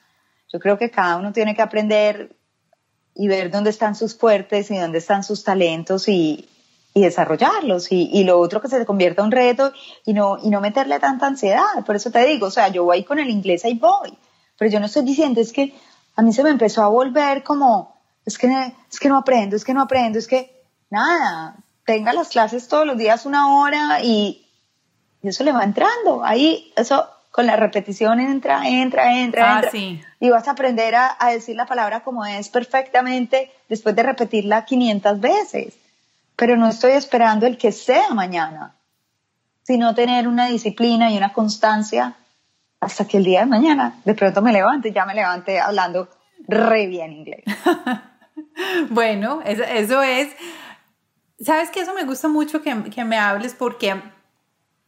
Yo creo que cada uno tiene que aprender y ver dónde están sus fuertes y dónde están sus talentos y, y desarrollarlos. Y, y, lo otro que se convierta en un reto y no, y no meterle tanta ansiedad. Por eso te digo, o sea, yo voy con el inglés, ahí voy. Pero yo no estoy diciendo, es que a mí se me empezó a volver como es que, es que no aprendo, es que no aprendo, es que nada, tenga las clases todos los días una hora y, eso le va entrando. Ahí, eso con la repetición entra, entra, entra, ah, entra. Y vas a aprender a, a, decir la palabra como es perfectamente después de repetirla 500 veces. Pero no estoy esperando el que sea mañana, sino tener una disciplina y una constancia hasta que el día de mañana de pronto me levante, ya me levante hablando re bien inglés. bueno, eso, es, sabes que eso me gusta mucho que, que me hables porque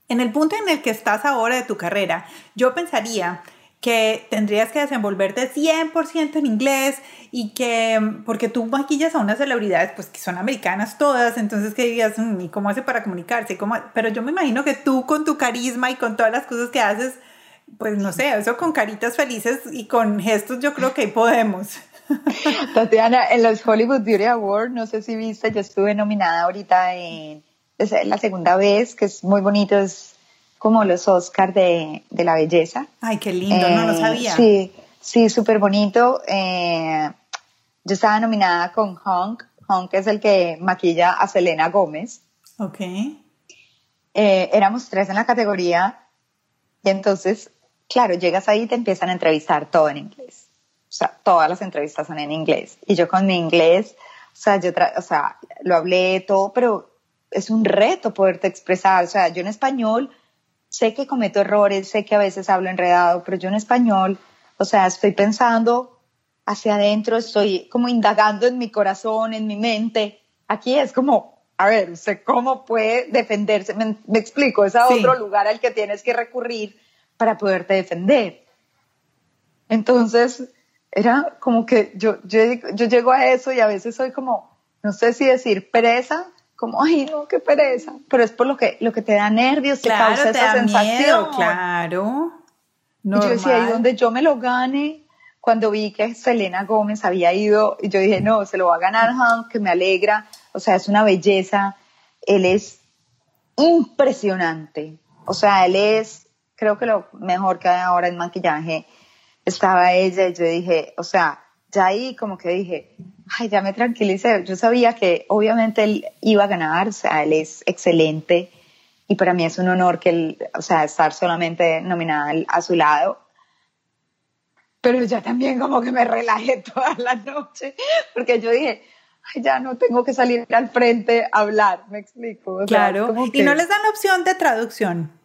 en el punto en el que estás ahora de tu carrera, yo pensaría que tendrías que desenvolverte 100% en inglés y que, porque tú maquillas a unas celebridades, pues que son americanas todas, entonces que digas, mm, ¿y cómo hace para comunicarse? ¿Cómo? Pero yo me imagino que tú con tu carisma y con todas las cosas que haces, pues no sé, eso con caritas felices y con gestos yo creo que ahí podemos. Tatiana, en los Hollywood Beauty Awards, no sé si viste, yo estuve nominada ahorita en, es la segunda vez, que es muy bonito, es como los Oscars de, de la belleza. Ay, qué lindo, no lo eh, sabía. Sí, sí, súper bonito. Eh, yo estaba nominada con Honk, Honk es el que maquilla a Selena Gómez. Ok. Eh, éramos tres en la categoría y entonces, claro, llegas ahí y te empiezan a entrevistar todo en inglés o sea, todas las entrevistas son en inglés. Y yo con mi inglés, o sea, yo, o sea, lo hablé todo, pero es un reto poderte expresar. O sea, yo en español sé que cometo errores, sé que a veces hablo enredado, pero yo en español, o sea, estoy pensando hacia adentro, estoy como indagando en mi corazón, en mi mente. Aquí es como, a ver, sé cómo puede defenderse. Me, explico, es a otro lugar al que tienes que recurrir para poderte defender. Entonces, era como que yo, yo, yo llego a eso y a veces soy como, no sé si decir pereza, como, ay, no, qué pereza, pero es por lo que, lo que te da nervios, te causa esa sensación. claro. Y yo decía, ahí donde yo me lo gane, cuando vi que Selena Gómez había ido, y yo dije, no, se lo va a ganar Hank, que me alegra, o sea, es una belleza, él es impresionante, o sea, él es, creo que lo mejor que hay ahora en maquillaje, estaba ella y yo dije, o sea, ya ahí como que dije, ay, ya me tranquilicé. Yo sabía que obviamente él iba a ganar, o sea, él es excelente y para mí es un honor que él, o sea, estar solamente nominada a su lado. Pero ya también como que me relajé toda la noche porque yo dije, ay, ya no tengo que salir al frente a hablar, me explico. claro, y no les dan opción de traducción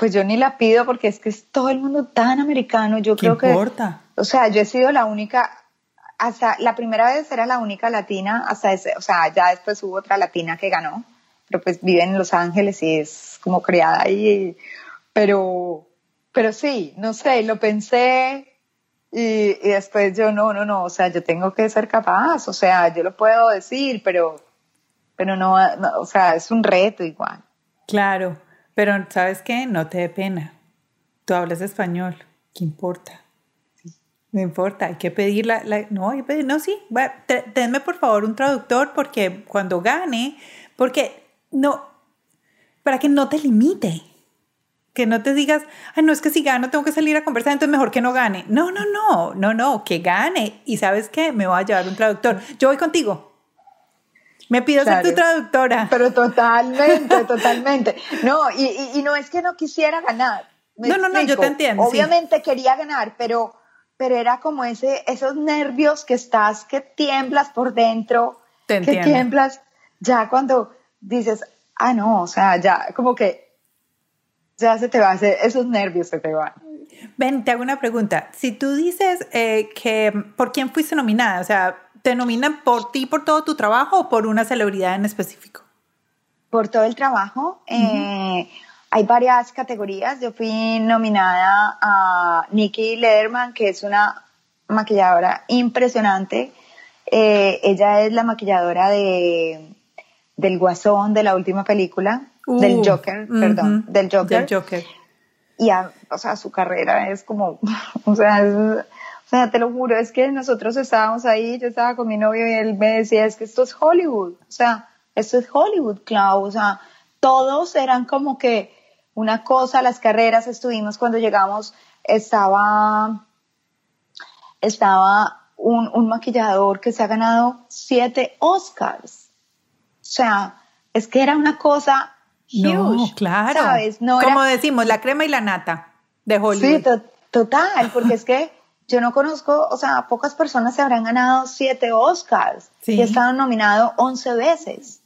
pues yo ni la pido porque es que es todo el mundo tan americano. Yo creo que. importa? O sea, yo he sido la única, hasta la primera vez era la única latina, hasta ese, o sea, ya después hubo otra latina que ganó, pero pues vive en Los Ángeles y es como criada ahí. Pero, pero sí, no sé, lo pensé y, y, después yo, no, no, no, o sea, yo tengo que ser capaz, o sea, yo lo puedo decir, pero, pero no, o sea, es un reto igual. Claro, pero ¿sabes qué? No te dé pena. Tú hablas español, ¿qué importa? No importa, hay que pedir la, no, hay que pedir, no, sí, denme por favor un traductor porque cuando gane, porque no, para que no te limite, que no te digas, ay, no es que si gano tengo que salir a conversar, entonces mejor que no gane. No, no, no, no, no, que gane. Y sabes qué, me voy a llevar un traductor. Yo voy contigo. Me pido ser tu traductora. Pero totalmente, totalmente. No, y, y, no es que no quisiera ganar. No, no, no, yo te entiendo. Obviamente quería ganar, pero, pero era como ese, esos nervios que estás, que tiemblas por dentro, que tiemblas ya cuando dices, ah, no, o sea, ya como que ya se te va a hacer, esos nervios se te van. Ven, te hago una pregunta. Si tú dices eh, que por quién fuiste nominada, o sea, ¿te nominan por ti, por todo tu trabajo o por una celebridad en específico? Por todo el trabajo. Eh, hay varias categorías. Yo fui nominada a Nikki Lederman, que es una maquilladora impresionante. Eh, ella es la maquilladora de, del Guasón de la última película del uh, Joker, perdón, del Joker. Del Joker. Y, o sea, su carrera es como, o sea, o sea, te lo juro, es que nosotros estábamos ahí, yo estaba con mi novio y él me decía, es que esto es Hollywood, o sea, esto es Hollywood, Clau, o sea, todos eran como que una cosa, las carreras estuvimos cuando llegamos, estaba, estaba un, un maquillador que se ha ganado siete Oscars. O sea, es que era una cosa no, claro. Como decimos, la crema y la nata de Hollywood. Sí, total, porque es que yo no conozco, o sea, pocas personas se habrán ganado siete Oscars y estaban nominados once veces.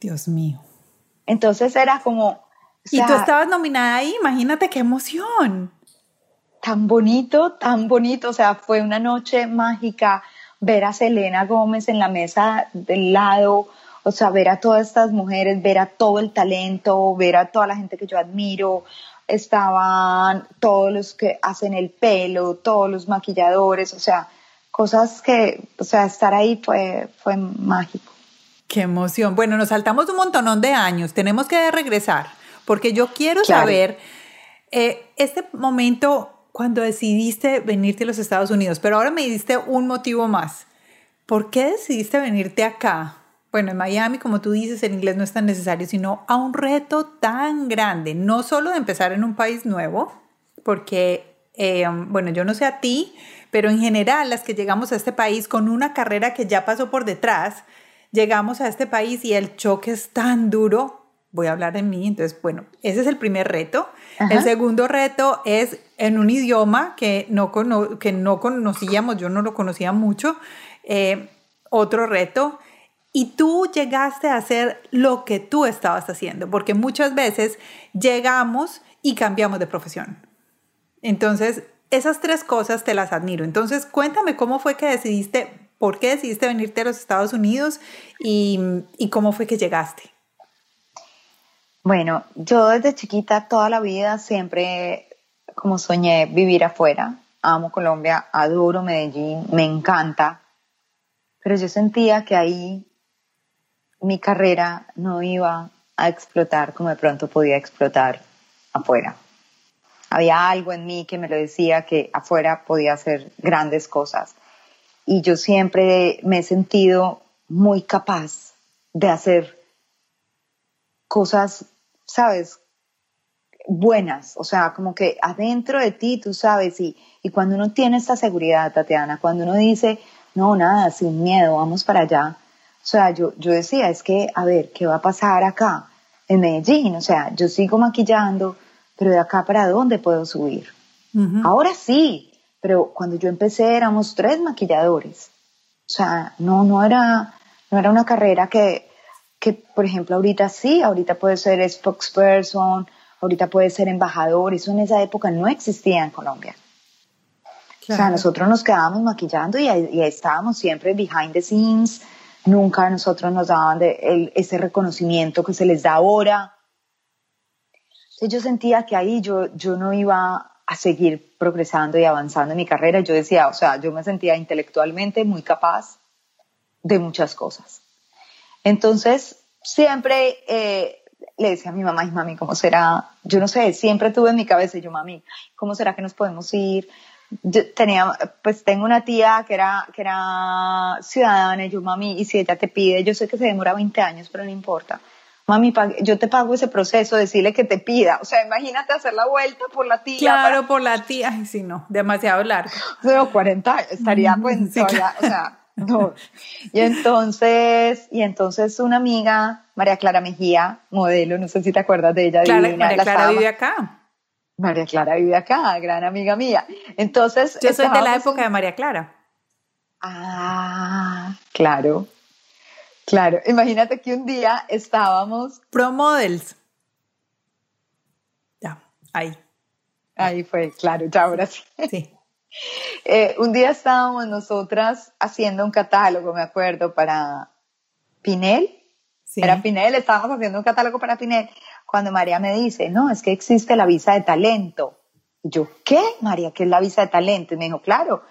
Dios mío. Entonces era como... y tú estabas nominada ahí, imagínate qué emoción. Tan bonito, tan bonito, o sea, fue una noche mágica ver a Selena Gómez en la mesa del lado, o sea, ver a todas estas mujeres, ver a todo el talento, ver a toda la gente que yo admiro, estaban todos los que hacen el pelo, todos los maquilladores, o sea, cosas que, o sea, estar ahí fue, fue mágico. Qué emoción. Bueno, nos saltamos un montonón de años, tenemos que regresar, porque yo quiero saber eh, este momento cuando decidiste venirte a los Estados Unidos, pero ahora me diste un motivo más. ¿Por qué decidiste venirte acá? bueno, en Miami, como tú dices, en inglés no es tan necesario, sino a un reto tan grande, no solo de empezar en un país nuevo, porque, eh, bueno, yo no sé a ti, pero en general las que llegamos a este país con una carrera que ya pasó por detrás, llegamos a este país y el choque es tan duro, voy a hablar de mí, entonces, bueno, ese es el primer reto. El segundo reto es en un idioma que no, que no conocíamos, yo no lo conocía mucho. Eh, otro reto y tú llegaste a hacer lo que tú estabas haciendo, porque muchas veces llegamos y cambiamos de profesión. Entonces, esas tres cosas te las admiro. Entonces, cuéntame cómo fue que decidiste, por qué decidiste venirte a los Estados Unidos y, y cómo fue que llegaste. Bueno, yo desde chiquita toda la vida siempre como soñé vivir afuera. Amo Colombia, adoro Medellín, me encanta. Pero yo sentía que ahí mi carrera no iba a explotar como de pronto podía explotar afuera. Había algo en mí que me lo decía que afuera podía hacer grandes cosas. Y yo siempre me he sentido muy capaz de hacer cosas, ¿sabes? Buenas, o sea, como que adentro de ti tú sabes, y, y cuando uno tiene esta seguridad, Tatiana, cuando uno dice, no, nada, sin miedo, vamos para allá, o sea, yo, yo decía, es que, a ver, ¿qué va a pasar acá en Medellín? O sea, yo sigo maquillando, pero de acá para dónde puedo subir. Ahora sí, pero cuando yo empecé éramos tres maquilladores. O sea, no, no era, no era una carrera que, que, por ejemplo, ahorita sí, ahorita puede ser spokesperson, ahorita puede ser embajador, eso en esa época no existía en Colombia. O sea, nosotros nos quedábamos maquillando y y ahí estábamos siempre behind the scenes, Nunca a nosotros nos daban de ese reconocimiento que se les da ahora. Entonces yo sentía que ahí yo, yo no iba a seguir progresando y avanzando en mi carrera. Yo decía, o sea, yo me sentía intelectualmente muy capaz de muchas cosas. Entonces, siempre eh, le decía a mi mamá, y mami, ¿cómo será? Yo no sé, siempre tuve en mi cabeza, yo, mami, ¿cómo será que nos podemos ir? Yo tenía, pues tengo una tía que era, que era ciudadana, y yo, mami, y si ella te pide, yo sé que se demora 20 años, pero no importa. Mami, yo te pago ese proceso, decirle que te pida. O sea, imagínate hacer la vuelta por la tía. Claro, por la tía. Ay, sí, no, demasiado largo. Pero 40 años, estaría pues o sea, no. Y entonces, y entonces una amiga, María Clara Mejía, modelo, no sé si te acuerdas de ella. María Clara vive acá. María Clara vive acá, gran amiga mía. Entonces. Yo soy de la época de María Clara. Ah, claro. Claro, imagínate que un día estábamos. Pro Models. Ya, ahí. Ahí fue, claro, ya ahora sí. Sí. Eh, un día estábamos nosotras haciendo un catálogo, me acuerdo, para Pinel. Sí. Era Pinel, estábamos haciendo un catálogo para Pinel. Cuando María me dice, no, es que existe la visa de talento. Y yo, ¿qué, María? ¿Qué es la visa de talento? Y me dijo, claro,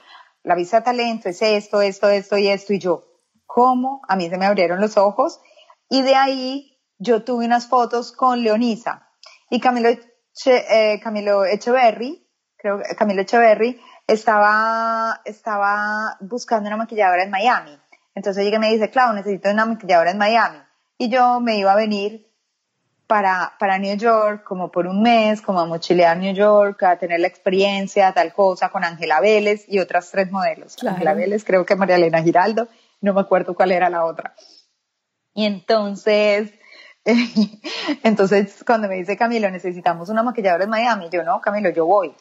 la visa de talento es esto, esto, esto y esto. Y yo, ¿cómo? A mí se me abrieron los ojos. Y de ahí yo tuve unas fotos con Leonisa. Y Camilo, eh, Camilo Echeverry, creo que Camilo Echeverry, estaba, estaba buscando una maquilladora en Miami. Entonces y me dice, Clau, necesito una maquilladora en Miami. Y yo me iba a venir para, para New York como por un mes, como a mochilear New York, a tener la experiencia, tal cosa, con Ángela Vélez y otras tres modelos. Ángela Vélez, creo que María Elena Giraldo, no me acuerdo cuál era la otra. Y entonces, entonces cuando me dice Camilo, necesitamos una maquilladora en Miami, yo no, Camilo, yo voy.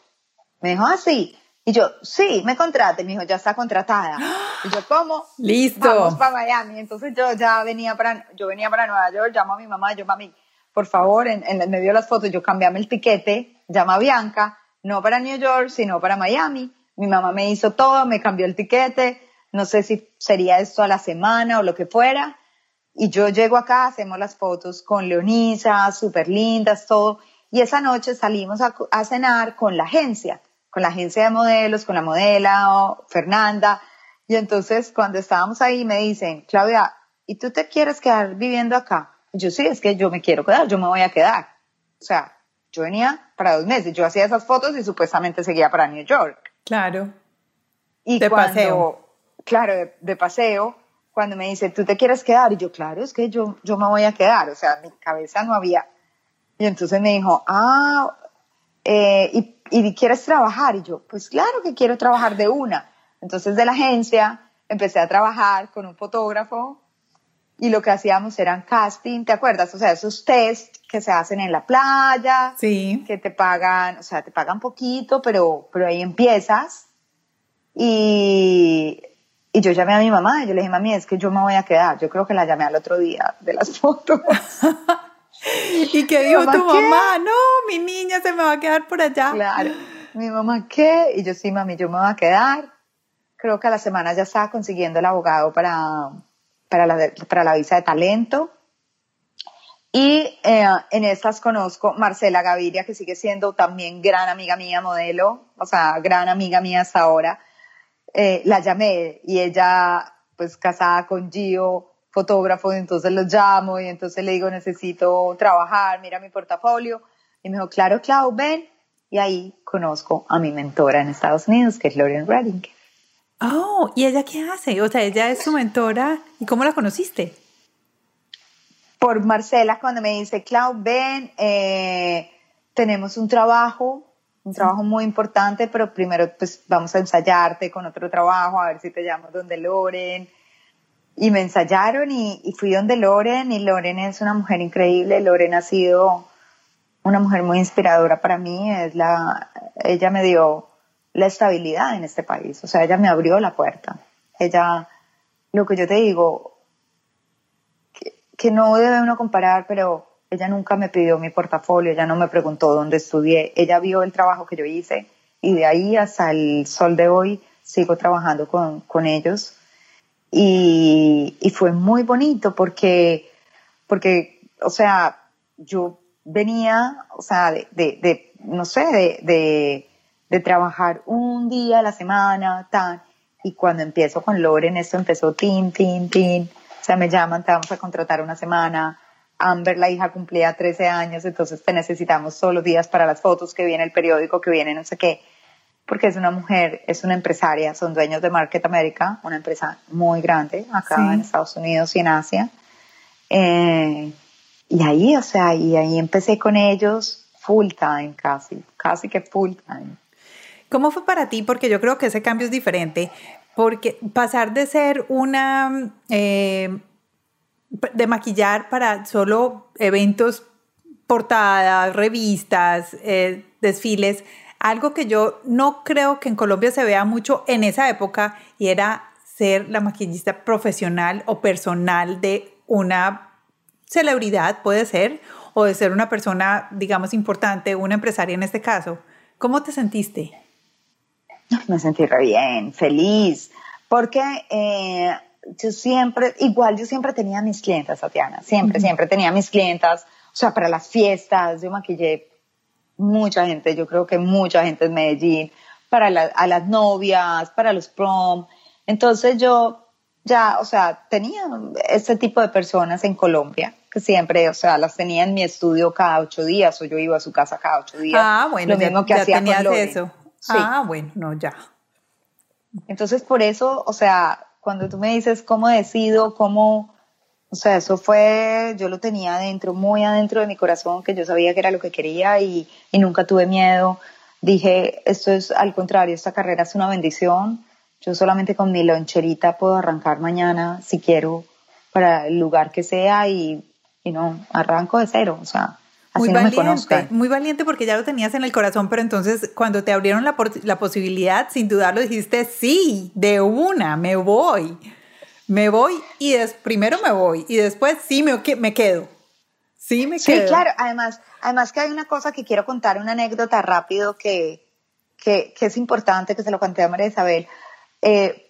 Me dijo, ah, sí. Y yo, sí, me contrate. Me dijo, ya está contratada. Y yo, ¿cómo? Listo. Vamos para Miami. Entonces yo ya venía para, yo venía para Nueva York, llamo a mi mamá, yo, mami, por favor, en, en medio de las fotos, yo cambiame el tiquete, llama a Bianca, no para New York, sino para Miami. Mi mamá me hizo todo, me cambió el tiquete. No sé si sería esto a la semana o lo que fuera. Y yo llego acá, hacemos las fotos con Leonisa, súper lindas, todo. Y esa noche salimos a, a cenar con la agencia con la agencia de modelos, con la modela Fernanda. Y entonces cuando estábamos ahí me dicen, Claudia, ¿y tú te quieres quedar viviendo acá? yo sí, es que yo me quiero quedar, yo me voy a quedar. O sea, yo venía para dos meses, yo hacía esas fotos y supuestamente seguía para New York. Claro. Y de paseo. Claro, de, paseo, cuando me dice, ¿tú te quieres quedar? Y yo, claro, es que yo, yo me voy a quedar. O sea, mi cabeza no había. Y entonces me dijo, ah, eh, y ¿y quieres trabajar? Y yo, pues claro que quiero trabajar de una. Entonces de la agencia empecé a trabajar con un fotógrafo y lo que hacíamos eran casting, ¿te acuerdas? O sea, esos test que se hacen en la playa, sí. que te pagan, o sea, te pagan poquito, pero, pero ahí empiezas. Y, y yo llamé a mi mamá y yo le dije, mami, es que yo me voy a quedar. Yo creo que la llamé al otro día de las fotos. ¿Y qué dijo tu mamá? No, mi niña se me va a quedar por allá. Claro. Mi mamá, ¿qué? Y yo, sí, mami, yo me voy a quedar. Creo que a la semana ya estaba consiguiendo el abogado para, para, la, para la visa de talento. Y eh, en estas conozco Marcela Gaviria, que sigue siendo también gran amiga mía, modelo, o sea, gran amiga mía hasta ahora. Eh, la llamé y ella, pues casada con Gio, fotógrafo, entonces los llamo y entonces le digo, necesito trabajar, mira mi portafolio. Y me dijo, claro, Clau, ven. Y ahí conozco a mi mentora en Estados Unidos, que es Lauren Redding. Oh, ¿y ella qué hace? O sea, ella es su mentora. ¿Y cómo la conociste? Por Marcela, cuando me dice, Clau, ven, eh, tenemos un trabajo, un trabajo muy importante, pero primero pues vamos a ensayarte con otro trabajo, a ver si te llamo donde Loren y me ensayaron y, fui donde Loren y Loren es una mujer increíble. Loren ha sido una mujer muy inspiradora para mí. Es la, ella me dio la estabilidad en este país. O sea, ella me abrió la puerta. Ella, lo que yo te digo, que, que no debe uno comparar, pero ella nunca me pidió mi portafolio, ella no me preguntó dónde estudié. Ella vio el trabajo que yo hice y de ahí hasta el sol de hoy sigo trabajando con, con ellos y, fue muy bonito porque, porque, o sea, yo venía, o sea, de, de, no sé, de, de, trabajar un día a la semana, tan, y cuando empiezo con Loren, esto empezó tin, tin, tin, o sea, me llaman, te vamos a contratar una semana, Amber, la hija, cumplía 13 años, entonces te necesitamos todos los días para las fotos que viene el periódico, que viene no sé qué, porque es una mujer, es una empresaria, son dueños de Market America, una empresa muy grande acá en Estados Unidos y en Asia. Eh, y ahí, o sea, y ahí empecé con ellos full time casi, casi que full time. ¿Cómo fue para ti? Porque yo creo que ese cambio es diferente, porque pasar de ser una, eh, de maquillar para solo eventos, portadas, revistas, eh, desfiles, algo que yo no creo que en Colombia se vea mucho en esa época y era ser la maquillista profesional o personal de una celebridad, puede ser, o de ser una persona, digamos, importante, una empresaria en este caso. ¿Cómo te sentiste? Me sentí re bien, feliz, porque eh, yo siempre, igual yo siempre tenía mis clientas, Tatiana, siempre, siempre tenía mis clientas, o sea, para las fiestas, yo maquillé mucha gente, yo creo que mucha gente en Medellín, para a las novias, para los prom. Entonces yo ya, o sea, tenía ese tipo de personas en Colombia, que siempre, o sea, las tenía en mi estudio cada ocho días, o yo iba a su casa cada ocho días. Ah, bueno, lo mismo que hacía con eso. Ah, bueno, no, ya. Entonces, por eso, o sea, cuando tú me dices cómo decido, cómo, o sea, eso fue, yo lo tenía adentro, muy adentro de mi corazón, que yo sabía que era lo que quería y, y nunca tuve miedo. Dije, esto es al contrario, esta carrera es una bendición. Yo solamente con mi loncherita puedo arrancar mañana, si quiero, para el lugar que sea y, y no, arranco de cero, o sea, muy valiente, muy valiente porque ya lo tenías en el corazón, pero entonces cuando te abrieron la, la posibilidad, sin dudarlo dijiste, sí, de una, me voy me voy y des, primero me voy y después sí me, me quedo. Sí, me quedo. Sí, claro. Además, además que hay una cosa que quiero contar, una anécdota rápido que, que, que es importante, que se lo conté a María Isabel. Eh,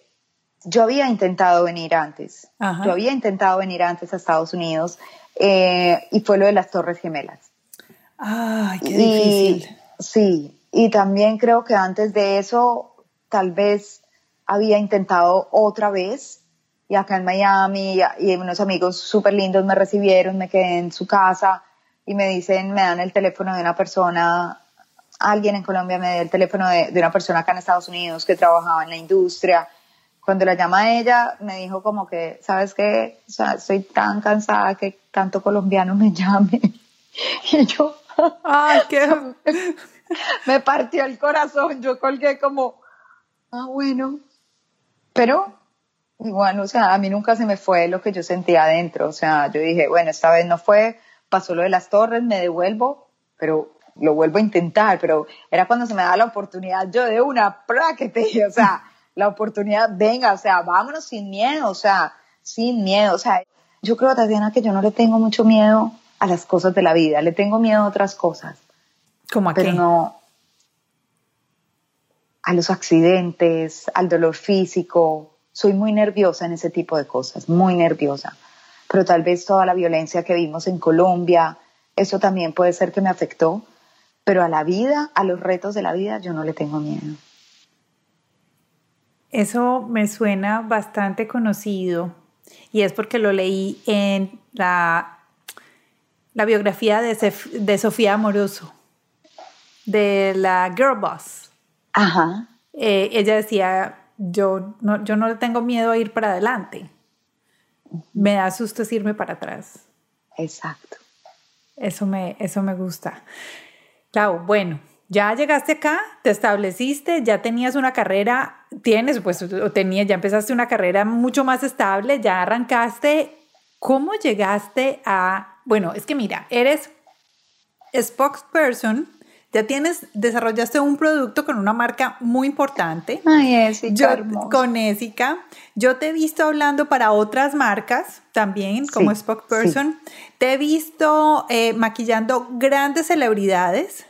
yo había intentado venir antes. Yo había intentado venir antes a Estados Unidos eh, y fue lo de las Torres Gemelas. Ay, qué difícil. Sí, y también creo que antes de eso tal vez había intentado otra vez y acá en Miami y, unos amigos súper lindos me recibieron, me quedé en su casa y me dicen, me dan el teléfono de una persona, alguien en Colombia me dio el teléfono de, una persona acá en Estados Unidos que trabajaba en la industria. Cuando la llama a ella, me dijo como que, ¿sabes qué? O sea, estoy tan cansada que tanto colombiano me llame. Y yo, ¡ay, qué! me partió el corazón, yo colgué como, ah, bueno. Pero Igual, o sea, a mí nunca se me fue lo que yo sentía adentro. O sea, yo dije, bueno, esta vez no fue, pasó lo de las torres, me devuelvo, pero lo vuelvo a intentar. Pero era cuando se me da la oportunidad, yo de una práctica, o sea, la oportunidad, venga, o sea, vámonos sin miedo, o sea, sin miedo. O sea, yo creo, Tatiana, que yo no le tengo mucho miedo a las cosas de la vida, le tengo miedo a otras cosas. ¿Cómo a pero no a los accidentes, al dolor físico, soy muy nerviosa en ese tipo de cosas, muy nerviosa. Pero tal vez toda la violencia que vimos en Colombia, eso también puede ser que me afectó. Pero a la vida, a los retos de la vida, yo no le tengo miedo. Eso me suena bastante conocido y es porque lo leí en la, la biografía de, de Sofía Amoroso, de la Girl Boss. Ajá. Eh, ella decía, yo no, yo no le tengo miedo a ir para adelante. Me da susto irme para atrás. Exacto. Eso me, eso me gusta. Clau, bueno, ya llegaste acá, te estableciste, ya tenías una carrera, tienes, pues, o tenías, ya empezaste una carrera mucho más estable, ya arrancaste. ¿Cómo llegaste a, bueno, es que mira, eres spokesperson ya tienes, desarrollaste un producto con una marca muy importante. Ay, Con Ésica. Yo te he visto hablando para otras marcas también, como spokesperson. Te he visto eh, maquillando grandes celebridades.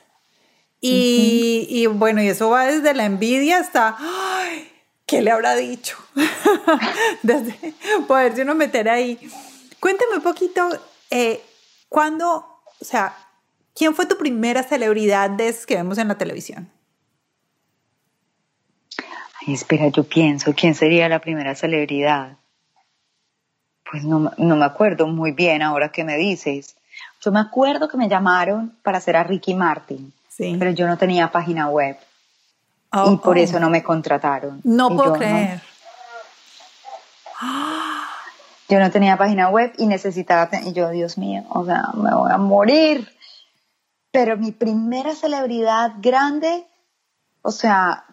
Y, bueno, y eso va desde la envidia hasta, ay, ¿qué le habrá dicho? desde poderse uno meter ahí. Cuéntame un poquito, eh, ¿cuándo, o sea, ¿Quién fue tu primera celebridad de que vemos en la televisión? Ay, espera, yo pienso, ¿quién sería la primera celebridad? Pues no, no me acuerdo muy bien ahora que me dices. Yo me acuerdo que me llamaron para hacer a Ricky Martin, sí. pero yo no tenía página web. y por oh. eso no me contrataron. No puedo creer. Yo no tenía página web y necesitaba, y yo, Dios mío, o sea, me voy a morir. Pero mi primera celebridad grande, o sea,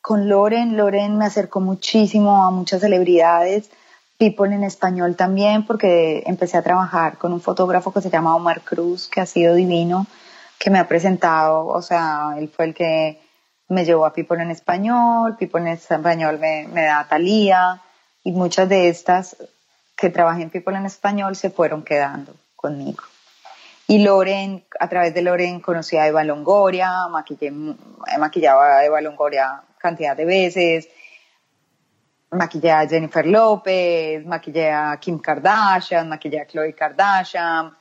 con Loren, Loren me acercó muchísimo a muchas celebridades, people en español también, porque empecé a trabajar con un fotógrafo que se llama Omar Cruz, que ha sido divino, que me ha presentado, o sea, él fue el que me llevó a People en español, People en español me, da Talía, y muchas de estas que trabajé en People en Español se fueron quedando conmigo. Y Loren, a través de Loren conocí a Eva Longoria, maquillé, maquillaba a Eva Longoria cantidad de veces, maquillé a Jennifer López, maquillé a Kim Kardashian, maquillé a Chloe Kardashian,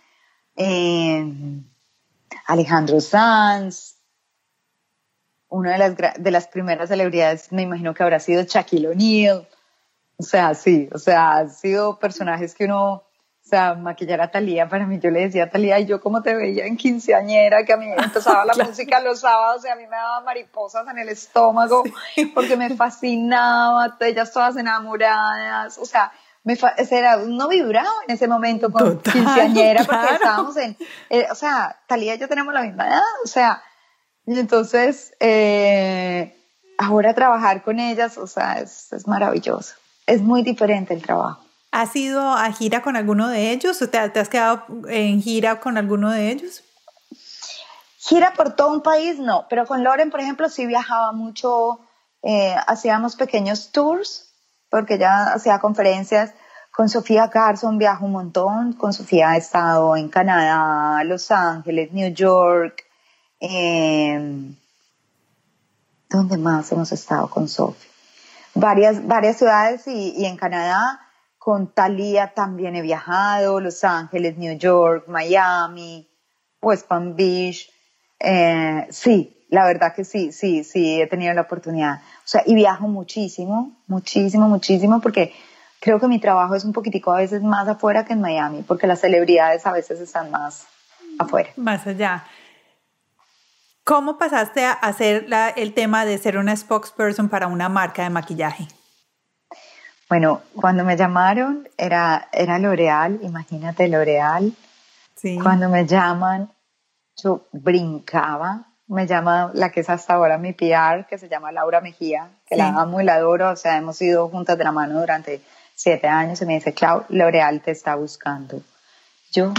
eh, Alejandro Sanz, una de las, de las primeras celebridades me imagino que habrá sido Shaquille O'Neal, o sea, sí, o sea, han sido personajes que uno, sea, maquillar a Talía, para mí yo le decía a Talía, y yo como te veía en quinceañera, que a mí empezaba la música los sábados y a mí me daba mariposas en el estómago, porque me fascinaba, ellas todas enamoradas, o sea, me era, uno vibraba en ese momento con quinceañera, porque estábamos en, eh, o sea, Talía y yo tenemos la misma edad, o sea, y entonces, eh, ahora trabajar con ellas, o sea, es, es maravilloso es muy diferente el trabajo. ¿Has ido a gira con alguno de ellos o te, has quedado en gira con alguno de ellos? Gira por todo un país, no, pero con Loren, por ejemplo, sí viajaba mucho, eh, hacíamos pequeños tours, porque ya hacía conferencias. Con Sofía Carson viajo un montón, con Sofía he estado en Canadá, Los Ángeles, New York. Eh, ¿Dónde más hemos estado con Sofía? varias, varias ciudades y, en Canadá. Con Thalía también he viajado, Los Ángeles, New York, Miami, West Palm Beach. Eh, sí, la verdad que sí, sí, sí, he tenido la oportunidad. O sea, y viajo muchísimo, muchísimo, muchísimo, porque creo que mi trabajo es un poquitico a veces más afuera que en Miami, porque las celebridades a veces están más afuera. Más allá. ¿Cómo pasaste a hacer el tema de ser una spokesperson para una marca de maquillaje? Bueno, cuando me llamaron era, era L'Oreal, imagínate L'Oreal. Sí. Cuando me llaman, yo brincaba. Me llama la que es hasta ahora mi PR, que se llama Laura Mejía, que la amo y la adoro. O sea, hemos ido juntas de la mano durante siete años y me dice, Clau, L'Oreal te está buscando. Yo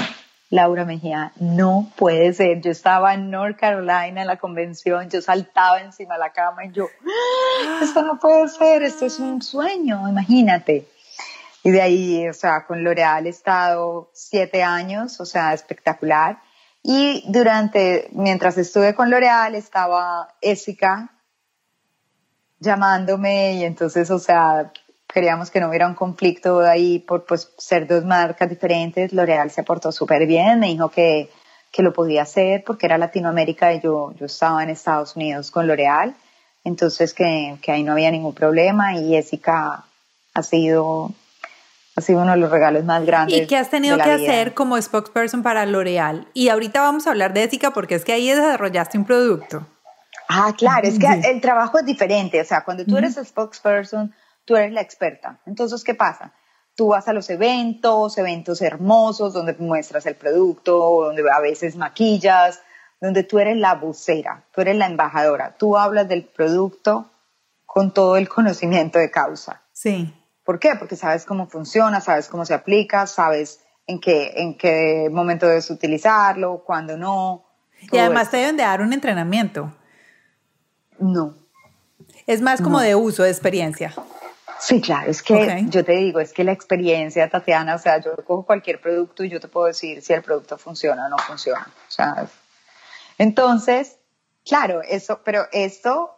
Laura Mejía, no puede ser. Yo estaba en North Carolina en la convención, yo saltaba encima de la cama y yo, ah, esto no puede ser, esto es un sueño, imagínate. Y de ahí, o sea, con L'Oreal he estado siete años, o sea, espectacular. Y durante, mientras estuve con L'Oreal, estaba Ésica llamándome y entonces, o sea, queríamos que no hubiera un conflicto ahí por pues, ser dos marcas diferentes. L'Oreal se aportó súper bien, me dijo que, que, lo podía hacer porque era Latinoamérica y yo, yo estaba en Estados Unidos con L'Oreal, entonces que, que, ahí no había ningún problema y Jessica ha sido, ha sido uno de los regalos más grandes. ¿Y qué has tenido que hacer como spokesperson para L'Oreal? Y ahorita vamos a hablar de Jessica porque es que ahí desarrollaste un producto. Ah, claro, es que el trabajo es diferente, o sea, cuando tú eres spokesperson, tú eres la experta. Entonces, ¿qué pasa? Tú vas a los eventos, eventos hermosos, donde muestras el producto, donde a veces maquillas, donde tú eres la vocera, tú eres la embajadora, tú hablas del producto con todo el conocimiento de causa. Sí. ¿Por qué? Porque sabes cómo funciona, sabes cómo se aplica, sabes en qué, en qué momento debes utilizarlo, cuándo no. Y además te deben de dar un entrenamiento. No. Es más como de uso, de experiencia. Sí, claro, es que yo te digo, es que la experiencia, Tatiana, o sea, yo cojo cualquier producto y yo te puedo decir si el producto funciona o no funciona. Sea, entonces, claro, eso, pero esto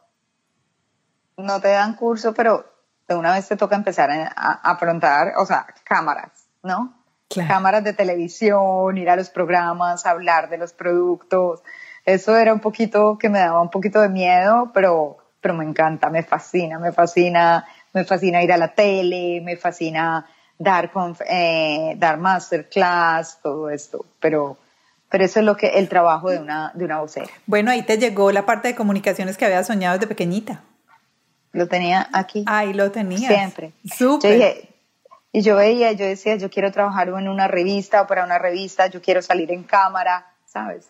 no te dan curso, pero de una vez te toca empezar a, afrontar, o sea, cámaras, ¿no? cámaras de televisión, ir a los programas, hablar de los productos. Eso era un poquito que me daba un poquito de miedo, pero, pero me encanta, me fascina, me fascina, me fascina ir a la tele, me fascina dar, eh, dar masterclass, todo esto, pero, pero eso es lo que el trabajo de una, de una vocera. Bueno, ahí te llegó la parte de comunicaciones que había soñado desde pequeñita. Lo tenía aquí. Ahí lo tenía. Siempre. Súper. y yo veía, yo decía, yo quiero trabajar en una revista o para una revista, yo quiero salir en cámara, ¿sabes?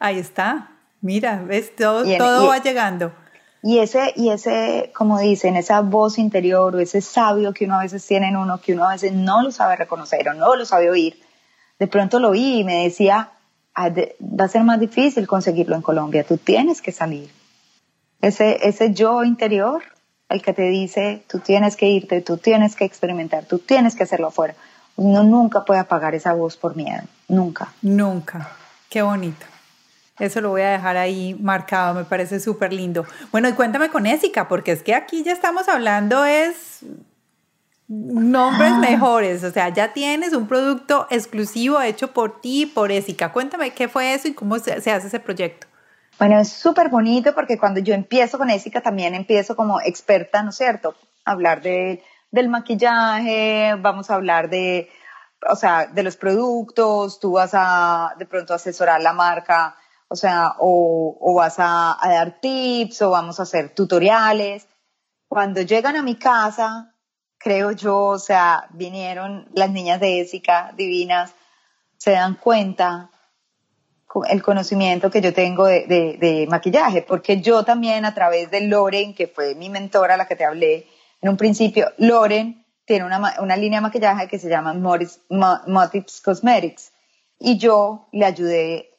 Ahí está. Mira, ves, todo, todo va llegando. Y ese, y ese, como dicen, esa voz interior o ese sabio que uno a veces tiene en uno, que uno a veces no lo sabe reconocer o no lo sabe oír, de pronto lo oí y me decía, ah, va a ser más difícil conseguirlo en Colombia, tú tienes que salir. Ese, ese yo interior, el que te dice, tú tienes que irte, tú tienes que experimentar, tú tienes que hacerlo afuera. Uno nunca puede apagar esa voz por miedo, nunca. Nunca. Qué bonito. Eso lo voy a dejar ahí marcado, me parece súper lindo. Bueno, y cuéntame con Ésica, porque es que aquí ya estamos hablando es nombres ah. mejores, o sea, ya tienes un producto exclusivo hecho por ti, por Ésica. Cuéntame qué fue eso y cómo se, hace ese proyecto. Bueno, es súper bonito porque cuando yo empiezo con Ésica también empiezo como experta, ¿no es cierto? Hablar de, del maquillaje, vamos a hablar de, o sea, de los productos, tú vas a de pronto asesorar la marca o sea, o, vas a, dar tips o vamos a hacer tutoriales. Cuando llegan a mi casa, creo yo, o sea, vinieron las niñas de Ésica, divinas, se dan cuenta el conocimiento que yo tengo de, maquillaje, porque yo también a través de Loren, que fue mi mentora, la que te hablé en un principio, Loren tiene una, una línea de maquillaje que se llama Motives Cosmetics y yo le ayudé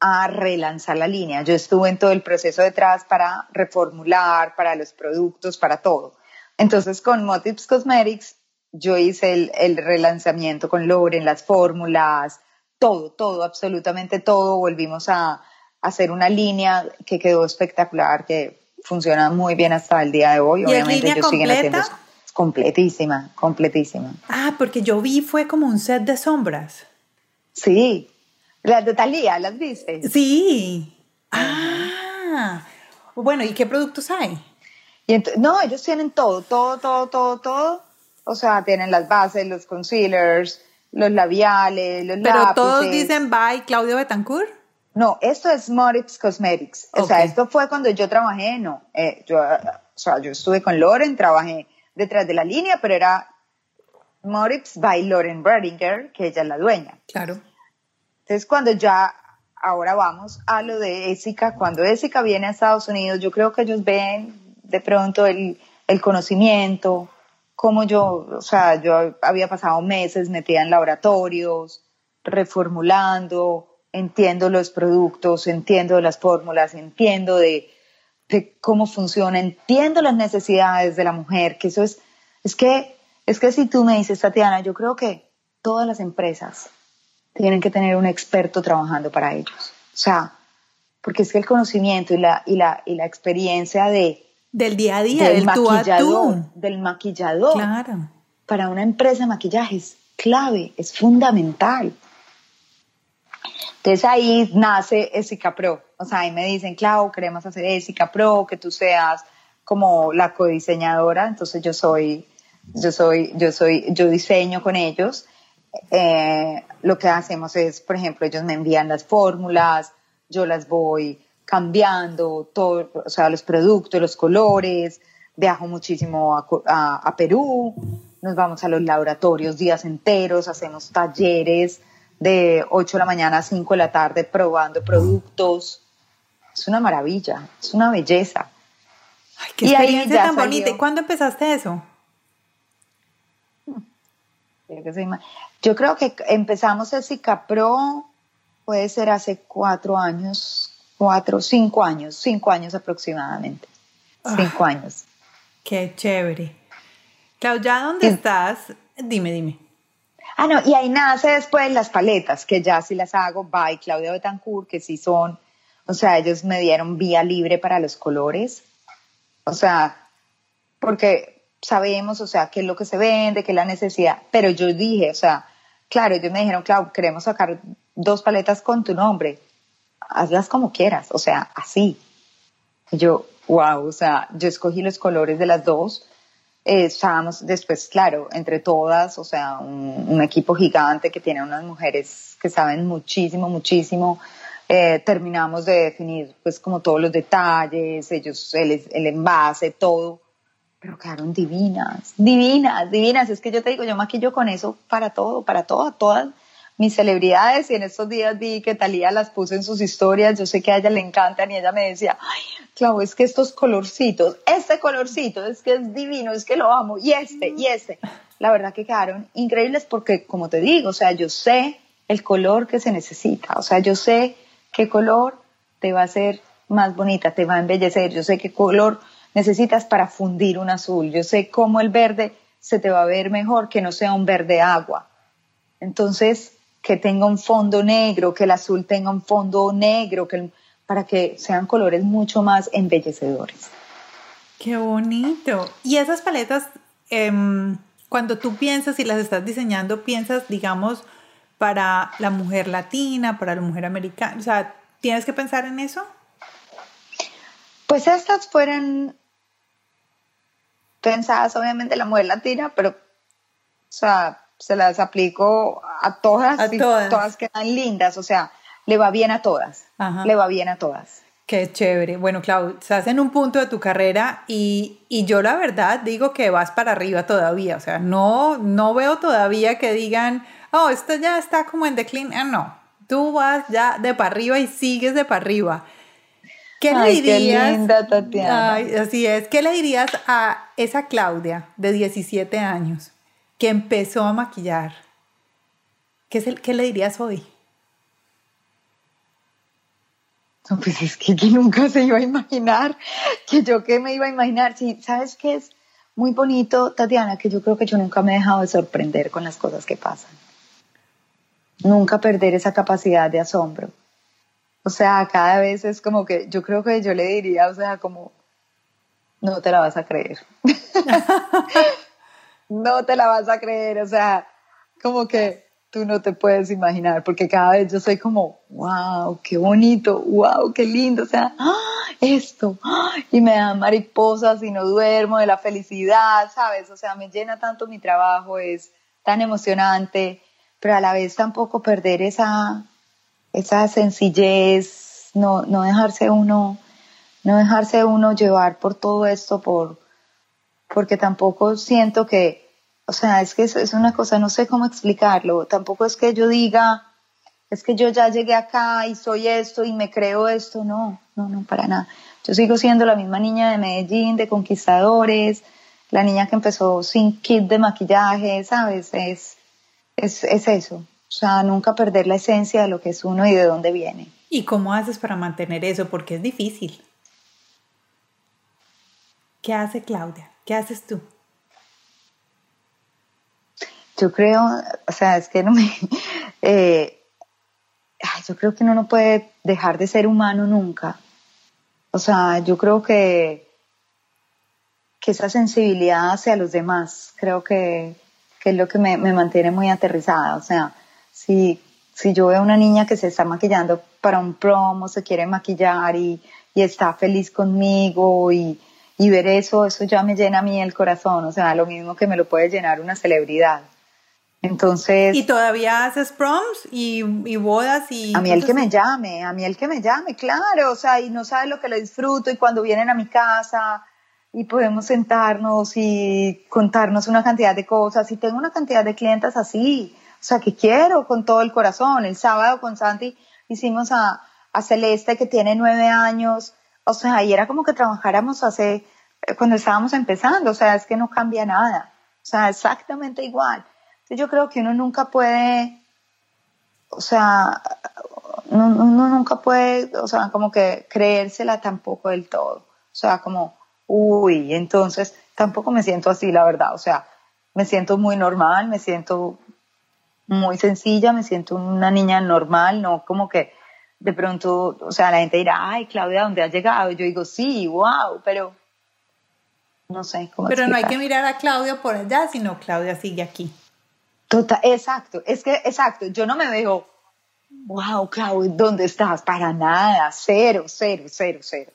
a relanzar la línea. Yo estuve en todo el proceso detrás para reformular, para los productos, para todo. Entonces con Motives Cosmetics yo hice el, el relanzamiento con Loren, las fórmulas, todo, todo, absolutamente todo. Volvimos a, hacer una línea que quedó espectacular, que funciona muy bien hasta el día de hoy. ¿Y Obviamente ellos siguen haciendo completísima, completísima. Ah, porque yo vi fue como un set de sombras. Sí, las de Talía, ¿las viste? Sí. Ah. Bueno, ¿y qué productos hay? Y no, ellos tienen todo, todo, todo, todo, todo. O sea, tienen las bases, los concealers, los labiales, los Pero todos dicen by Claudio Betancourt. No, esto es Moritz Cosmetics. O sea, esto fue cuando yo trabajé, no. Eh, yo, o sea, yo estuve con Loren, trabajé detrás de la línea, pero era Moritz by Loren Bredinger, que ella es la dueña. Claro. Entonces, cuando ya, ahora vamos a lo de Ésica, cuando Ésica viene a Estados Unidos, yo creo que ellos ven de pronto el, el conocimiento, como yo, o sea, yo había pasado meses metida en laboratorios, reformulando, entiendo los productos, entiendo las fórmulas, entiendo de, de, cómo funciona, entiendo las necesidades de la mujer, que eso es, es que, es que si tú me dices, Tatiana, yo creo que todas las empresas tienen que tener un experto trabajando para ellos. O sea, porque es que el conocimiento y la, y la, y la experiencia de... Del día a día, del, maquillador, del maquillador. Claro. Para una empresa de maquillaje es clave, es fundamental. Entonces ahí nace Esica Pro. O sea, ahí me dicen, Clau, queremos hacer Esica Pro, que tú seas como la codiseñadora. Entonces yo soy, yo soy, yo soy, yo diseño con ellos eh, lo que hacemos es, por ejemplo, ellos me envían las fórmulas, yo las voy cambiando, todo, o sea, los productos, los colores, viajo muchísimo a, Perú, nos vamos a los laboratorios días enteros, hacemos talleres de 8 de la mañana a 5 de la tarde probando productos. Es una maravilla, es una belleza. Ay, qué experiencia tan bonita. ¿Y cuándo empezaste eso? Yo creo que empezamos el Pro puede ser hace cuatro años, cuatro, cinco años, cinco años aproximadamente. Ah. cinco años. Qué chévere. Claudia, ¿dónde estás? Dime, dime. Ah, no, y ahí nace después las paletas, que ya sí las hago by Claudia Betancourt, que sí son, o sea, ellos me dieron vía libre para los colores. O sea, porque sabemos, o sea, qué es lo que se vende, qué es la necesidad, pero yo dije, o sea, claro, ellos me dijeron, claro, queremos sacar dos paletas con tu nombre, hazlas como quieras, o sea, así. yo, wow, o sea, yo escogí los colores de las dos. Eh, estábamos después, claro, entre todas, o sea, un, equipo gigante que tiene unas mujeres que saben muchísimo, muchísimo. Eh, terminamos de definir, pues, como todos los detalles, ellos, el, el envase, todo pero quedaron divinas, divinas, divinas. Es que yo te digo, yo maquillo con eso para todo, para todo, todas mis celebridades. Y en estos días vi que Talía las puso en sus historias, yo sé que a ella le encantan y ella me decía, ay, Clau, es que estos colorcitos, este colorcito, es que es divino, es que lo amo, y este, y este. La verdad que quedaron increíbles porque, como te digo, o sea, yo sé el color que se necesita, o sea, yo sé qué color te va a hacer más bonita, te va a embellecer, yo sé qué color necesitas para fundir un azul, yo sé cómo el verde se te va a ver mejor que no sea un verde agua. Entonces, que tenga un fondo negro, que el azul tenga un fondo negro, que para que sean colores mucho más embellecedores. Qué bonito. Y esas paletas, em, cuando tú piensas y las estás diseñando, piensas, digamos, para la mujer latina, para la mujer americana, o sea, ¿tienes que pensar en eso? Pues estas fueran pensadas obviamente la mujer latina, pero, o sea, se las aplico a todas y todas. quedan lindas, o sea, le va bien a todas, le va bien a todas. Qué chévere. Bueno, Clau, estás en un punto de tu carrera y, y, yo la verdad digo que vas para arriba todavía, o sea, no, no veo todavía que digan, oh, esto ya está como en decline, ah, no, tú vas ya de para arriba y sigues de para arriba. ¿Qué le dirías? Qué linda, Tatiana. así es. ¿Qué le dirías a esa Claudia de 17 años que empezó a maquillar? ¿Qué, es el, qué le dirías hoy? No, pues es que, nunca se iba a imaginar, que yo qué me iba a imaginar. Sí, ¿sabes qué es muy bonito, Tatiana? Que yo creo que yo nunca me he dejado de sorprender con las cosas que pasan. Nunca perder esa capacidad de asombro. O sea, cada vez es como que yo creo que yo le diría, o sea, como, no te la vas a creer. no te la vas a creer, o sea, como que tú no te puedes imaginar, porque cada vez yo soy como, wow, qué bonito, wow, qué lindo, o sea, ¡ah! esto, ¡ah! y me dan mariposas y no duermo de la felicidad, ¿sabes? O sea, me llena tanto mi trabajo, es tan emocionante, pero a la vez tampoco perder esa, esa sencillez, no, no dejarse uno, no dejarse uno llevar por todo esto, por, porque tampoco siento que, o sea, es que es, una cosa, no sé cómo explicarlo, tampoco es que yo diga, es que yo ya llegué acá y soy esto y me creo esto, no, no, no, para nada. Yo sigo siendo la misma niña de Medellín, de Conquistadores, la niña que empezó sin kit de maquillaje, ¿sabes? Es, es, es eso. O sea, nunca perder la esencia de lo que es uno y de dónde viene. ¿Y cómo haces para mantener eso? Porque es difícil. ¿Qué hace Claudia? ¿Qué haces tú? Yo creo, o sea, es que no me... Eh, yo creo que uno no puede dejar de ser humano nunca. O sea, yo creo que, que esa sensibilidad hacia los demás, creo que, es lo que me, me, mantiene muy aterrizada. O sea, si, si yo veo a una niña que se está maquillando para un promo, se quiere maquillar y, y está feliz conmigo y, y ver eso, eso ya me llena a mí el corazón, o sea, lo mismo que me lo puede llenar una celebridad. Entonces... ¿Y todavía haces proms y, y bodas y... A mí el que me llame, a mí el que me llame, claro, o sea, y no sabe lo que le disfruto y cuando vienen a mi casa y podemos sentarnos y contarnos una cantidad de cosas y tengo una cantidad de clientes así, sea, que quiero con todo el corazón. El sábado con Santi hicimos a, a Celeste que tiene nueve años, o sea, y era como que trabajáramos hace, eh, cuando estábamos empezando, o sea, es que no cambia nada, o sea, exactamente igual. Entonces yo creo que uno nunca puede, o sea, uno, nunca puede, o sea, como que creérsela tampoco del todo, o sea, como, uy, entonces tampoco me siento así, la verdad, o sea, me siento muy normal, me siento muy sencilla, me siento una niña normal, no como que de pronto, o sea, la gente dirá, ay, Claudia, ¿dónde has llegado? Yo digo, sí, wow, pero no sé cómo. Pero no hay que mirar a Claudia por allá, sino Claudia sigue aquí. Total, exacto, es que, exacto, yo no me veo, wow, Clau, ¿dónde estás? Para nada, cero, cero, cero, cero.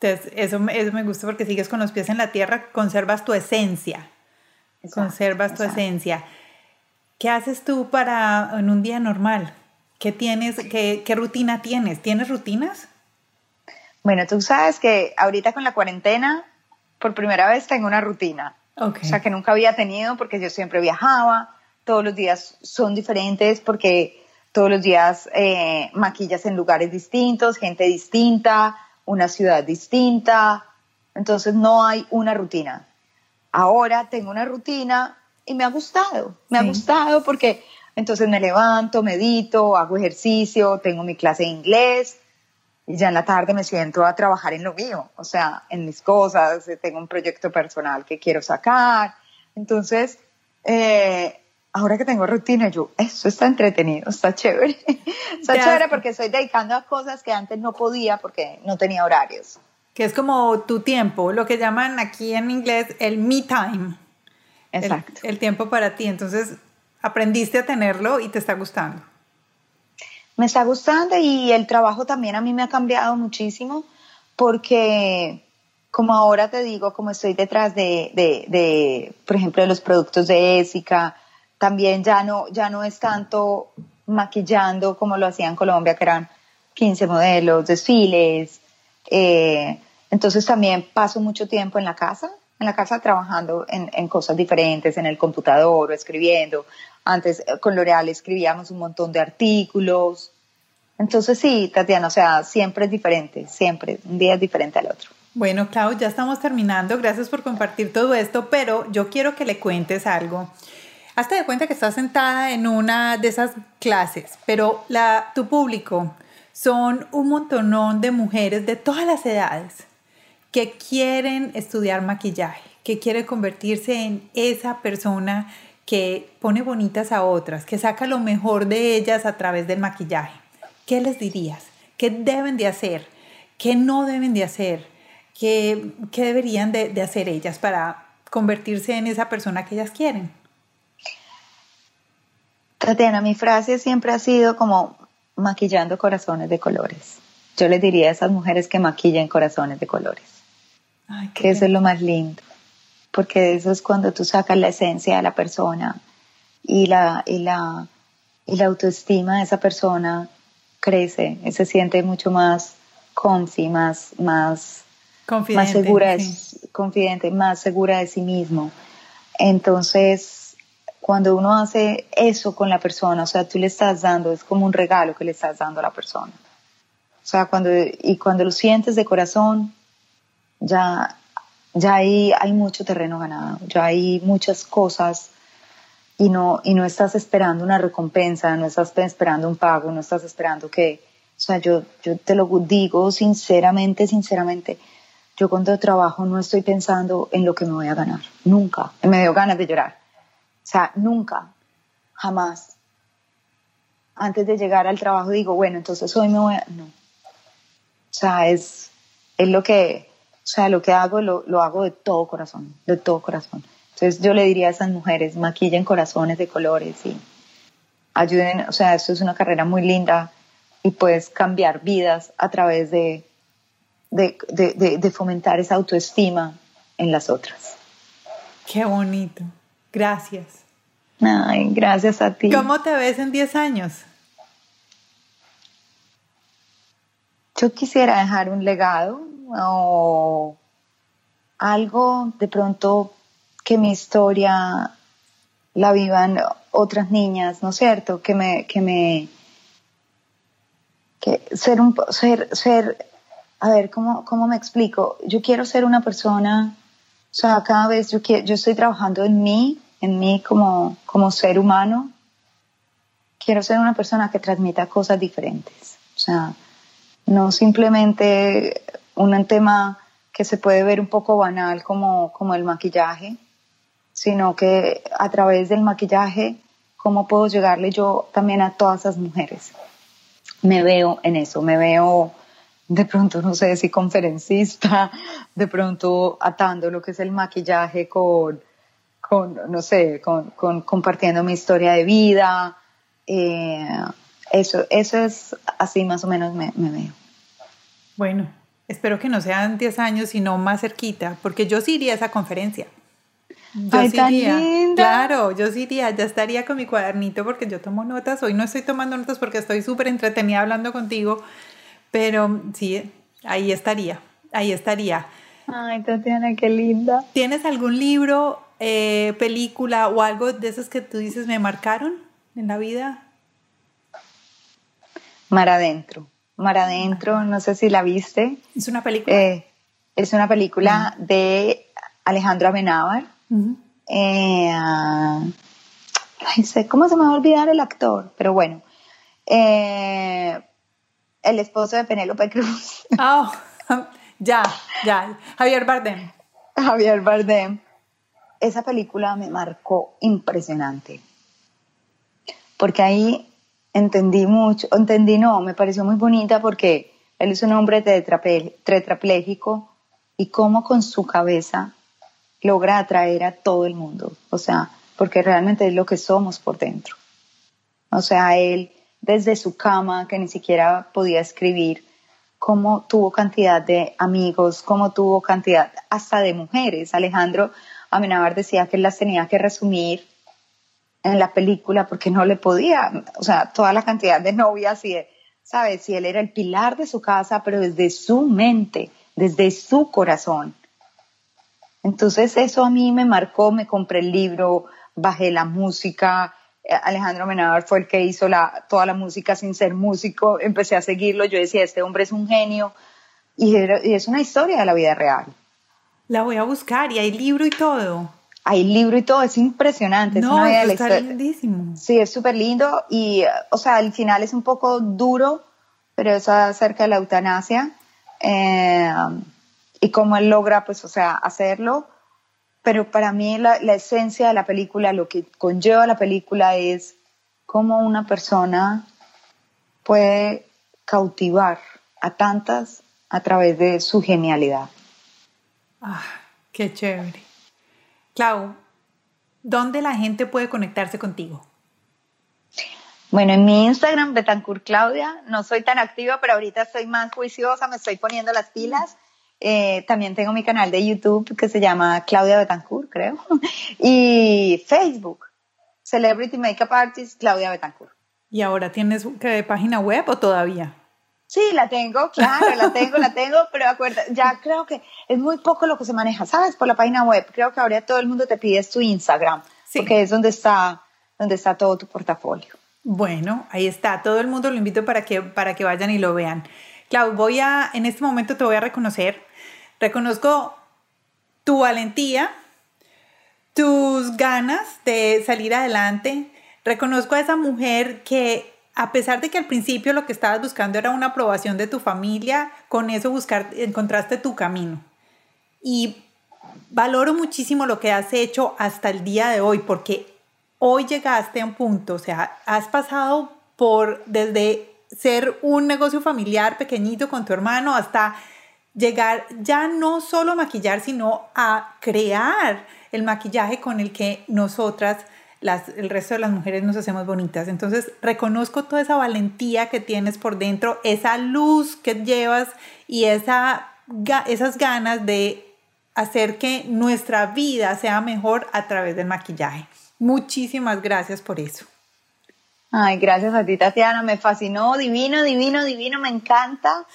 Entonces, eso, eso me gusta porque sigues con los pies en la tierra, conservas tu esencia, conservas tu esencia. ¿Qué haces tú para en un día normal? ¿Qué tienes, qué, qué rutina tienes? ¿Tienes rutinas? Bueno, tú sabes que ahorita con la cuarentena, por primera vez tengo una rutina. O sea, que nunca había tenido porque yo siempre viajaba, todos los días son diferentes porque todos los días eh, maquillas en lugares distintos, gente distinta, una ciudad distinta, entonces no hay una rutina. Ahora tengo una rutina y me ha gustado, me ha gustado porque entonces me levanto, medito, hago ejercicio, tengo mi clase de inglés y ya en la tarde me siento a trabajar en lo mío, o sea, en mis cosas, tengo un proyecto personal que quiero sacar. Entonces, eh, ahora que tengo rutina, yo, eso está entretenido, está chévere. está chévere porque estoy dedicando a cosas que antes no podía porque no tenía horarios. Que es como tu tiempo, lo que llaman aquí en inglés el me time. Exacto. el tiempo para ti. Entonces, aprendiste a tenerlo y te está gustando me está gustando y el trabajo también a mí me ha cambiado muchísimo porque como ahora te digo, como estoy detrás de, de, por ejemplo, de los productos de Ésica, también ya no, ya no es tanto maquillando como lo hacía en Colombia, que eran 15 modelos, desfiles. Eh, entonces también paso mucho tiempo en la casa, en la casa trabajando en, en cosas diferentes, en el computador o escribiendo. Antes eh, con L'Oreal escribíamos un montón de artículos. Entonces sí, Tatiana, o sea, siempre es diferente, siempre, un día es diferente al otro. Bueno, Clau, ya estamos terminando. Gracias por compartir todo esto, pero yo quiero que le cuentes algo. Hazte de cuenta que estás sentada en una de esas clases, pero la, tu público son un montonón de mujeres de todas las edades que quieren estudiar maquillaje, que quieren convertirse en esa persona que pone bonitas a otras, que saca lo mejor de ellas a través del maquillaje. ¿Qué les dirías? ¿Qué deben de hacer? ¿Qué no deben de hacer? ¿Qué, qué deberían de, de hacer ellas para convertirse en esa persona que ellas quieren? Tatiana, mi frase siempre ha sido como maquillando corazones de colores. Yo les diría a esas mujeres que maquillen corazones de colores. Que eso es lo más lindo porque eso es cuando tú sacas la esencia de la persona y la, y la, y la autoestima de esa persona crece, y se siente mucho más confi, más, más, más segura, confidente, más segura de sí mismo. Entonces, cuando uno hace eso con la persona, o sea, tú le estás dando, es como un regalo que le estás dando a la persona. O sea, cuando, y cuando lo sientes de corazón, ya ya ahí hay mucho terreno ganado, ya hay muchas cosas y no, y no estás esperando una recompensa, no estás esperando un pago, no estás esperando que, o sea, yo, yo te lo digo sinceramente, sinceramente, yo cuando trabajo no estoy pensando en lo que me voy a ganar, nunca, me dio ganas de llorar, o sea, nunca, jamás. Antes de llegar al trabajo digo, bueno, entonces hoy me voy a... No. O sea, es, lo que sea, lo que hago lo, lo hago de todo corazón, de todo corazón. Entonces yo le diría a esas mujeres, maquillen corazones de colores y ayuden, o sea, esto es una carrera muy linda y puedes cambiar vidas a través de, de, de, de fomentar esa autoestima en las otras. Qué bonito. Gracias. Ay, gracias a ti. ¿Cómo te ves en 10 años? Yo quisiera dejar un legado, o algo de pronto que mi historia la vivan otras niñas, ¿no es cierto? Que me, que me, que ser un, ser, ser, a ver, ¿cómo, cómo me explico? Yo quiero ser una persona, o sea, cada vez yo, quiero, yo estoy trabajando en mí, en mí como, como ser humano, quiero ser una persona que transmita cosas diferentes, o sea, no simplemente un tema que se puede ver un poco banal como, como el maquillaje, sino que a través del maquillaje, ¿cómo puedo llegarle yo también a todas esas mujeres? Me veo en eso, me veo de pronto, no sé si conferencista, de pronto atando lo que es el maquillaje con, con no sé, con, con compartiendo mi historia de vida. Eh, eso, eso es así más o menos me, me veo. Bueno, espero que no sean 10 años, sino más cerquita, porque yo sí iría a esa conferencia. Yo Ay, sí tan iría. linda. Claro, yo sí iría, ya estaría con mi cuadernito porque yo tomo notas. Hoy no estoy tomando notas porque estoy súper entretenida hablando contigo, pero sí, ahí estaría, ahí estaría. Ay, Tatiana, qué linda. ¿Tienes algún libro, eh, película o algo de esos que tú dices me marcaron en la vida? Mar adentro. Mar adentro, no sé si la viste. ¿Es una película? Eh, es una película de Alejandro Amenábar. Eh, ay, sé, ¿Cómo se me va a olvidar el actor? Pero bueno. Eh, el esposo de Penélope Cruz, Ah, ya, ya. Javier Bardem. Javier Bardem. Esa película me marcó impresionante. Porque ahí entendí mucho, entendí no, me pareció muy bonita porque él es un hombre tetrapléjico y cómo con su cabeza logra atraer a todo el mundo. O sea, porque realmente es lo que somos por dentro. O sea, él desde su cama, que ni siquiera podía escribir, cómo tuvo cantidad de amigos, cómo tuvo cantidad hasta de mujeres. Alejandro Amenábar decía que él las tenía que resumir en la película porque no le podía, o sea, toda la cantidad de novias y, de- ¿sabes? Si él era el pilar de su casa, pero desde su mente, desde su corazón. Entonces eso a mí me marcó, me compré el libro, bajé la música, eh, Alejandro Amenábar fue el que hizo la, toda la música sin ser músico, empecé a seguirlo, yo decía, este hombre es un genio y, era- y es una historia de la vida real. La voy a buscar y hay libro y todo. Hay libro y todo, es impresionante. es No, una está historia. lindísimo. Sí, es súper lindo y, o sea, el final es un poco duro, pero es acerca de la eutanasia eh, y cómo él logra, pues, o sea, hacerlo. Pero para mí la, la esencia de la película, lo que conlleva la película es cómo una persona puede cautivar a tantas a través de su genialidad. Ah, qué chévere. Clau, ¿dónde la gente puede conectarse contigo? Bueno, en mi Instagram, Betancourt Claudia, no soy tan activa, pero ahorita estoy más juiciosa, me estoy poniendo las pilas. Eh, también tengo mi canal de YouTube que se llama Claudia Betancourt, creo. Y Facebook, Celebrity Makeup Artist Claudia Betancourt. ¿Y ahora tienes ¿qué, página web o todavía? Sí, la tengo, claro, la tengo, la tengo, pero acuerda, ya creo que es muy poco lo que se maneja, ¿sabes? Por la página web. Creo que ahora todo el mundo te pide tu Instagram, Sí. porque es donde está, donde está todo tu portafolio. Bueno, ahí está. Todo el mundo lo invito para que, para que vayan y lo vean. Clau, voy a, en este momento te voy a reconocer. Reconozco tu valentía, tus ganas de salir adelante. Reconozco a esa mujer que, a pesar de que al principio lo que estabas buscando era una aprobación de tu familia, con eso buscar, encontraste tu camino. Y valoro muchísimo lo que has hecho hasta el día de hoy, porque hoy llegaste a un punto, o sea, has pasado por desde ser un negocio familiar pequeñito con tu hermano hasta llegar ya no solo a maquillar, sino a crear el maquillaje con el que nosotras, el resto de las mujeres, nos hacemos bonitas. Entonces, reconozco toda esa valentía que tienes por dentro, esa luz que llevas y esa, esas ganas de hacer que nuestra vida sea mejor a través del maquillaje. Muchísimas gracias por eso. Ay, gracias a ti, Tatiana. Me fascinó, divino, divino, divino, me encanta.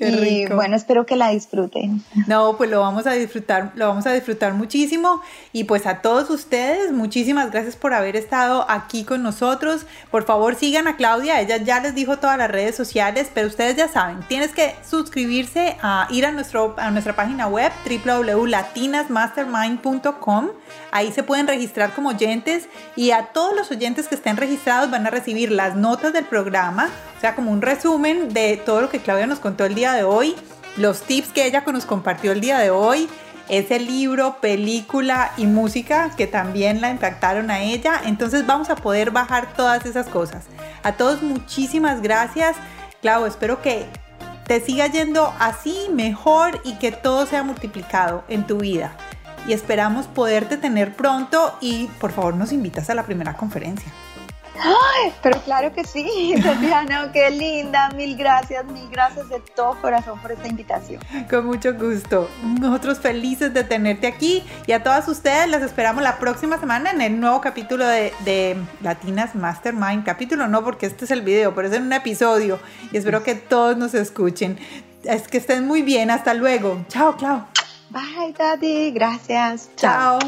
Qué y rico. bueno, espero que la disfruten. No, pues lo vamos a disfrutar, lo vamos a disfrutar muchísimo. Y pues a todos ustedes, muchísimas gracias por haber estado aquí con nosotros. Por favor, sigan a Claudia, ella ya les dijo todas las redes sociales, pero ustedes ya saben, tienes que suscribirse a ir a, nuestro, a nuestra página web www.latinasmastermind.com. Ahí se pueden registrar como oyentes y a todos los oyentes que estén registrados van a recibir las notas del programa, o sea, como un resumen de todo lo que Claudia nos contó el día de hoy, los tips que ella nos compartió el día de hoy, ese libro, película y música que también la impactaron a ella. Entonces vamos a poder bajar todas esas cosas. A todos muchísimas gracias. Clau, espero que te siga yendo así mejor y que todo sea multiplicado en tu vida. y esperamos poderte tener pronto y por favor nos invitas a la primera conferencia. Ay, pero claro que sí, Tatiana, qué linda, mil gracias, mil gracias de todo corazón por esta invitación. Con mucho gusto. Nosotros felices de tenerte aquí y a todas ustedes las esperamos la próxima semana en el nuevo capítulo de, de Latinas Mastermind. Capítulo no, porque este es el video, pero es en un episodio y espero que todos nos escuchen. Es que estén muy bien, hasta luego. Chao, Clau. Bye, Daddy, gracias. Chao.